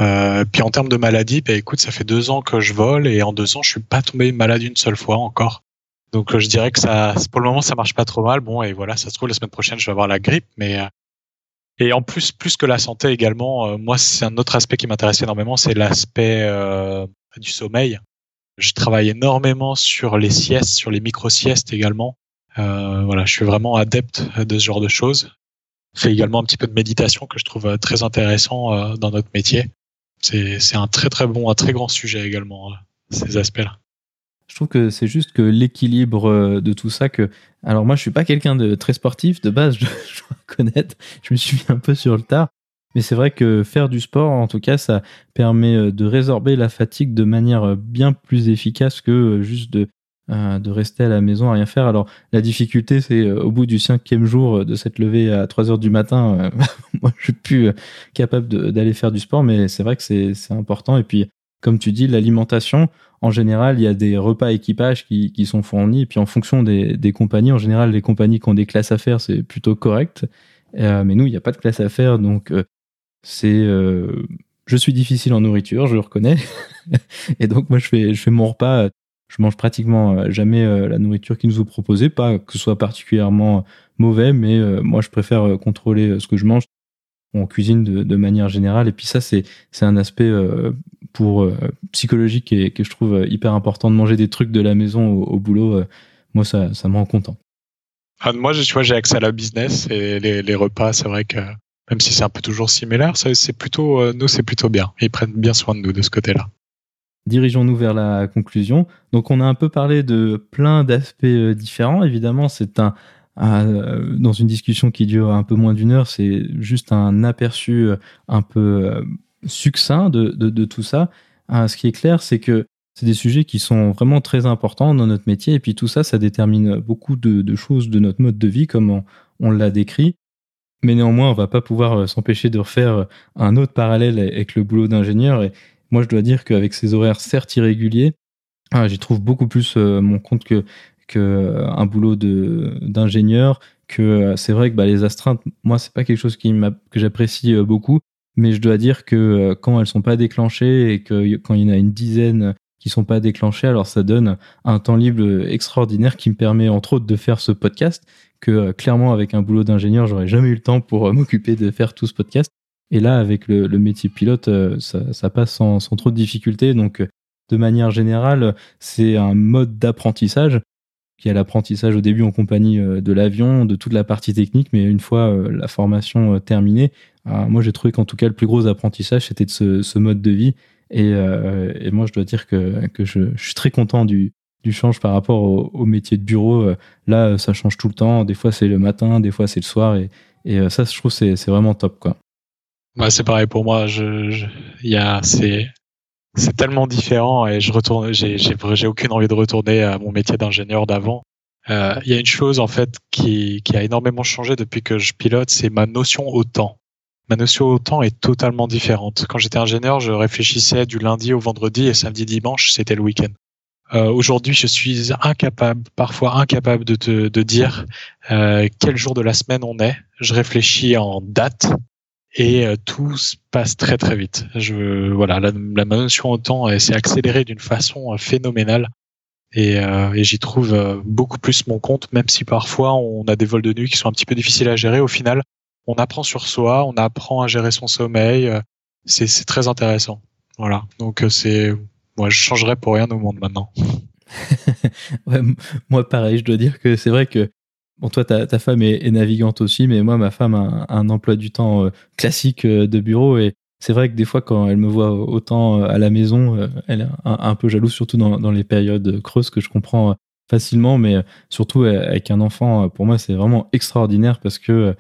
Euh, puis en termes de maladie, bah, écoute, ça fait deux ans que je vole et en deux ans, je suis pas tombé malade une seule fois encore. Donc je dirais que ça, pour le moment, ça marche pas trop mal. Bon, et voilà, ça se trouve la semaine prochaine, je vais avoir la grippe, mais et en plus, plus que la santé également, moi, c'est un autre aspect qui m'intéresse énormément, c'est l'aspect euh, du sommeil. Je travaille énormément sur les siestes, sur les micro siestes également. Euh, voilà, je suis vraiment adepte de ce genre de choses fais également un petit peu de méditation que je trouve très intéressant dans notre métier. C'est un très très bon, un très grand sujet également, ces aspects-là. Je trouve que c'est juste que l'équilibre de tout ça, que alors moi je suis pas quelqu'un de très sportif de base, <laughs> je, dois reconnaître, je me suis mis un peu sur le tard, mais c'est vrai que faire du sport, en tout cas, ça permet euh, de résorber la fatigue de manière euh, bien plus efficace que euh, juste de, de rester à la maison à rien faire. Alors, la difficulté, c'est au bout du cinquième jour de s'être levé à 3 heures du matin, <laughs> moi, je suis plus capable d'aller faire du sport, mais c'est vrai que c'est important. Et puis, comme tu dis, l'alimentation, en général, il y a des repas équipage qui, sont fournis. Et puis, en fonction des, compagnies, en général, les compagnies qui ont des classes à faire, c'est plutôt correct. mais nous, il n'y a pas de classe à faire, donc c'est euh, je suis difficile en nourriture, je le reconnais. <laughs> et donc moi je fais mon repas, je mange pratiquement euh, jamais euh, la nourriture qui nous est proposée, pas que ce soit particulièrement mauvais, mais moi je préfère contrôler ce que je mange en cuisine de, manière générale. Et puis ça c'est c'est un aspect pour psychologique et que je trouve hyper important de manger des trucs de la maison au, boulot. moi ça ça me rend content. Ah, moi, je, vois, j'ai accès à la business et les, les repas, c'est vrai que même si c'est un peu toujours similaire, c'est plutôt, euh, nous, c'est plutôt bien. Ils prennent bien soin de nous de ce côté-là. Dirigeons-nous vers la conclusion. Donc, on a un peu parlé de plein d'aspects euh, différents. Évidemment, c'est un, euh, dans une discussion qui dure un peu moins d'une heure, c'est juste un aperçu un peu succinct de, tout ça. ce qui est clair, c'est que c'est des sujets qui sont vraiment très importants dans notre métier. Et puis tout ça, ça détermine beaucoup de, choses de notre mode de vie, comme on l'a décrit mais néanmoins, on va pas pouvoir euh, s'empêcher de refaire euh, un autre parallèle avec le boulot d'ingénieur. Et moi, je dois dire qu'avec ces horaires certes irréguliers, j'y trouve beaucoup plus euh, mon compte que qu'un boulot d'ingénieur. Que c'est vrai que bah, les astreintes, moi, c'est pas quelque chose qui que j'apprécie beaucoup. Mais je dois dire que quand elles sont pas déclenchées et que quand il y en a une dizaine qui sont pas déclenchées, alors ça donne un temps libre extraordinaire qui me permet entre autres de faire ce podcast que euh, clairement avec un boulot d'ingénieur, j'aurais jamais eu le temps pour euh, m'occuper de faire tout ce podcast. Et là, avec le, métier pilote, euh, ça, passe sans, trop de difficultés. Donc, de manière générale, c'est un mode d'apprentissage. Y a l'apprentissage au début en compagnie de l'avion, de toute la partie technique, mais une fois la formation terminée, moi j'ai trouvé qu'en tout cas le plus gros apprentissage c'était de ce, mode de vie. Et, moi je dois dire que, que je, suis très content du, du change par rapport au, métier de bureau. Euh, là, ça change tout le temps. Des fois, c'est le matin, des fois, c'est le soir. Et, et euh, ça, je trouve, c'est, c'est vraiment top. Quoi. Ouais, c'est pareil pour moi. Je, y a, c'est, c'est tellement différent et je retourne, j'ai, j'ai, j'ai aucune envie de retourner à mon métier d'ingénieur d'avant. Euh, il y a une chose en fait qui, qui a énormément changé depuis que je pilote, c'est ma notion au temps. Ma notion au temps est totalement différente. Quand j'étais ingénieur, je réfléchissais du lundi au vendredi et samedi dimanche, c'était le week-end. Euh, Aujourd'hui, je suis incapable, parfois incapable de te de dire euh, quel jour de la semaine on est. Je réfléchis en date et euh, tout se passe très très vite. Je voilà, la, la notion au temps s'est accélérée d'une façon euh, phénoménale et, euh, et j'y trouve beaucoup plus mon compte, même si parfois on a des vols de nuit qui sont un petit peu difficiles à gérer. Au final, on apprend sur soi, on apprend à gérer son sommeil. C'est très intéressant. Voilà, donc c'est moi, je changerais pour rien au monde maintenant. <laughs> moi, pareil, je dois dire que c'est vrai que Bon, toi, ta, femme est, navigante aussi, mais moi, ma femme a un, emploi du temps euh, classique euh, de bureau. Et c'est vrai que des fois, quand elle me voit autant euh, à la maison, elle est un, peu jalouse, surtout dans, les périodes creuses que je comprends facilement. Mais surtout avec un enfant, pour moi, c'est vraiment extraordinaire parce que,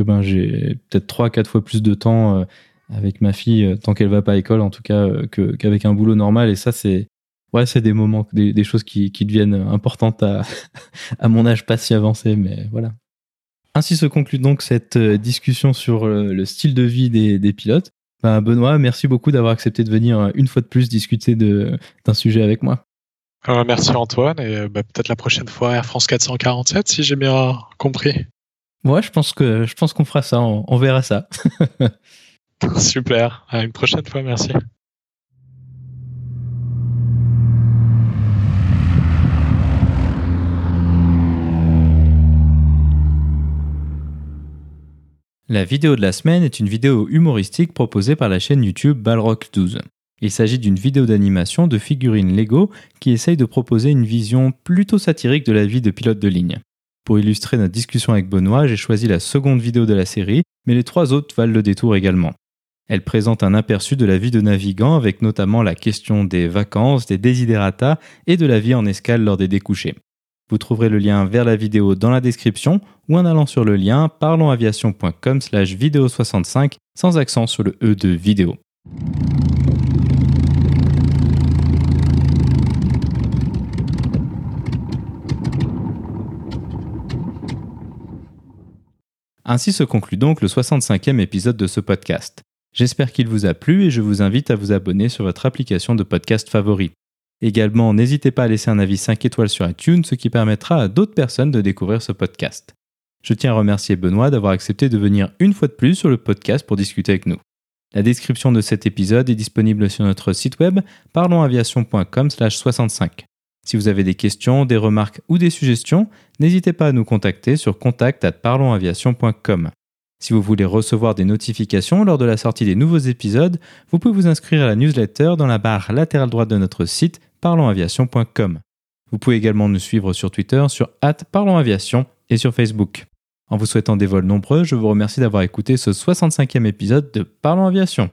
ben, j'ai peut-être trois, quatre fois plus de temps avec ma fille tant qu'elle va pas à l'école en tout cas qu'avec un boulot normal et ça c'est ouais c'est des moments des, des choses qui, qui, deviennent importantes à, <laughs> à mon âge pas si avancé mais voilà ainsi se conclut donc cette euh, discussion sur le style de vie des, des pilotes ben, Benoît merci beaucoup d'avoir accepté de venir une fois de plus discuter d'un sujet avec moi merci Antoine et bah, peut-être la prochaine fois Air France 447 si j'ai bien compris ouais je pense que je pense qu'on fera ça on verra ça <laughs> Super. À une prochaine fois. Merci. La vidéo de la semaine est une vidéo humoristique proposée par la chaîne YouTube Balrock 12. Il s'agit d'une vidéo d'animation de figurines Lego qui essaye de proposer une vision plutôt satirique de la vie de pilote de ligne. Pour illustrer notre discussion avec Benoît, j'ai choisi la seconde vidéo de la série, mais les trois autres valent le détour également. Elle présente un aperçu de la vie de navigant avec notamment la question des vacances, des désidératas et de la vie en escale lors des découchés. Vous trouverez le lien vers la vidéo dans la description ou en allant sur le lien parlonsaviation.com slash vidéo 65 sans accent sur le E de vidéo. Ainsi se conclut donc le 65e épisode de ce podcast. J'espère qu'il vous a plu et je vous invite à vous abonner sur votre application de podcast favori. Également, n'hésitez pas à laisser un avis 5 étoiles sur iTunes, ce qui permettra à d'autres personnes de découvrir ce podcast. Je tiens à remercier Benoît d'avoir accepté de venir une fois de plus sur le podcast pour discuter avec nous. La description de cet épisode est disponible sur notre site web parlonsaviation.com/65. Si vous avez des questions, des remarques ou des suggestions, n'hésitez pas à nous contacter sur contact@parlonsaviation.com. Si vous voulez recevoir des notifications lors de la sortie des nouveaux épisodes, vous pouvez vous inscrire à la newsletter dans la barre latérale droite de notre site parlonsaviation.com. Vous pouvez également nous suivre sur Twitter sur @parlonsaviation et sur Facebook. En vous souhaitant des vols nombreux, je vous remercie d'avoir écouté ce 65e épisode de Parlons Aviation.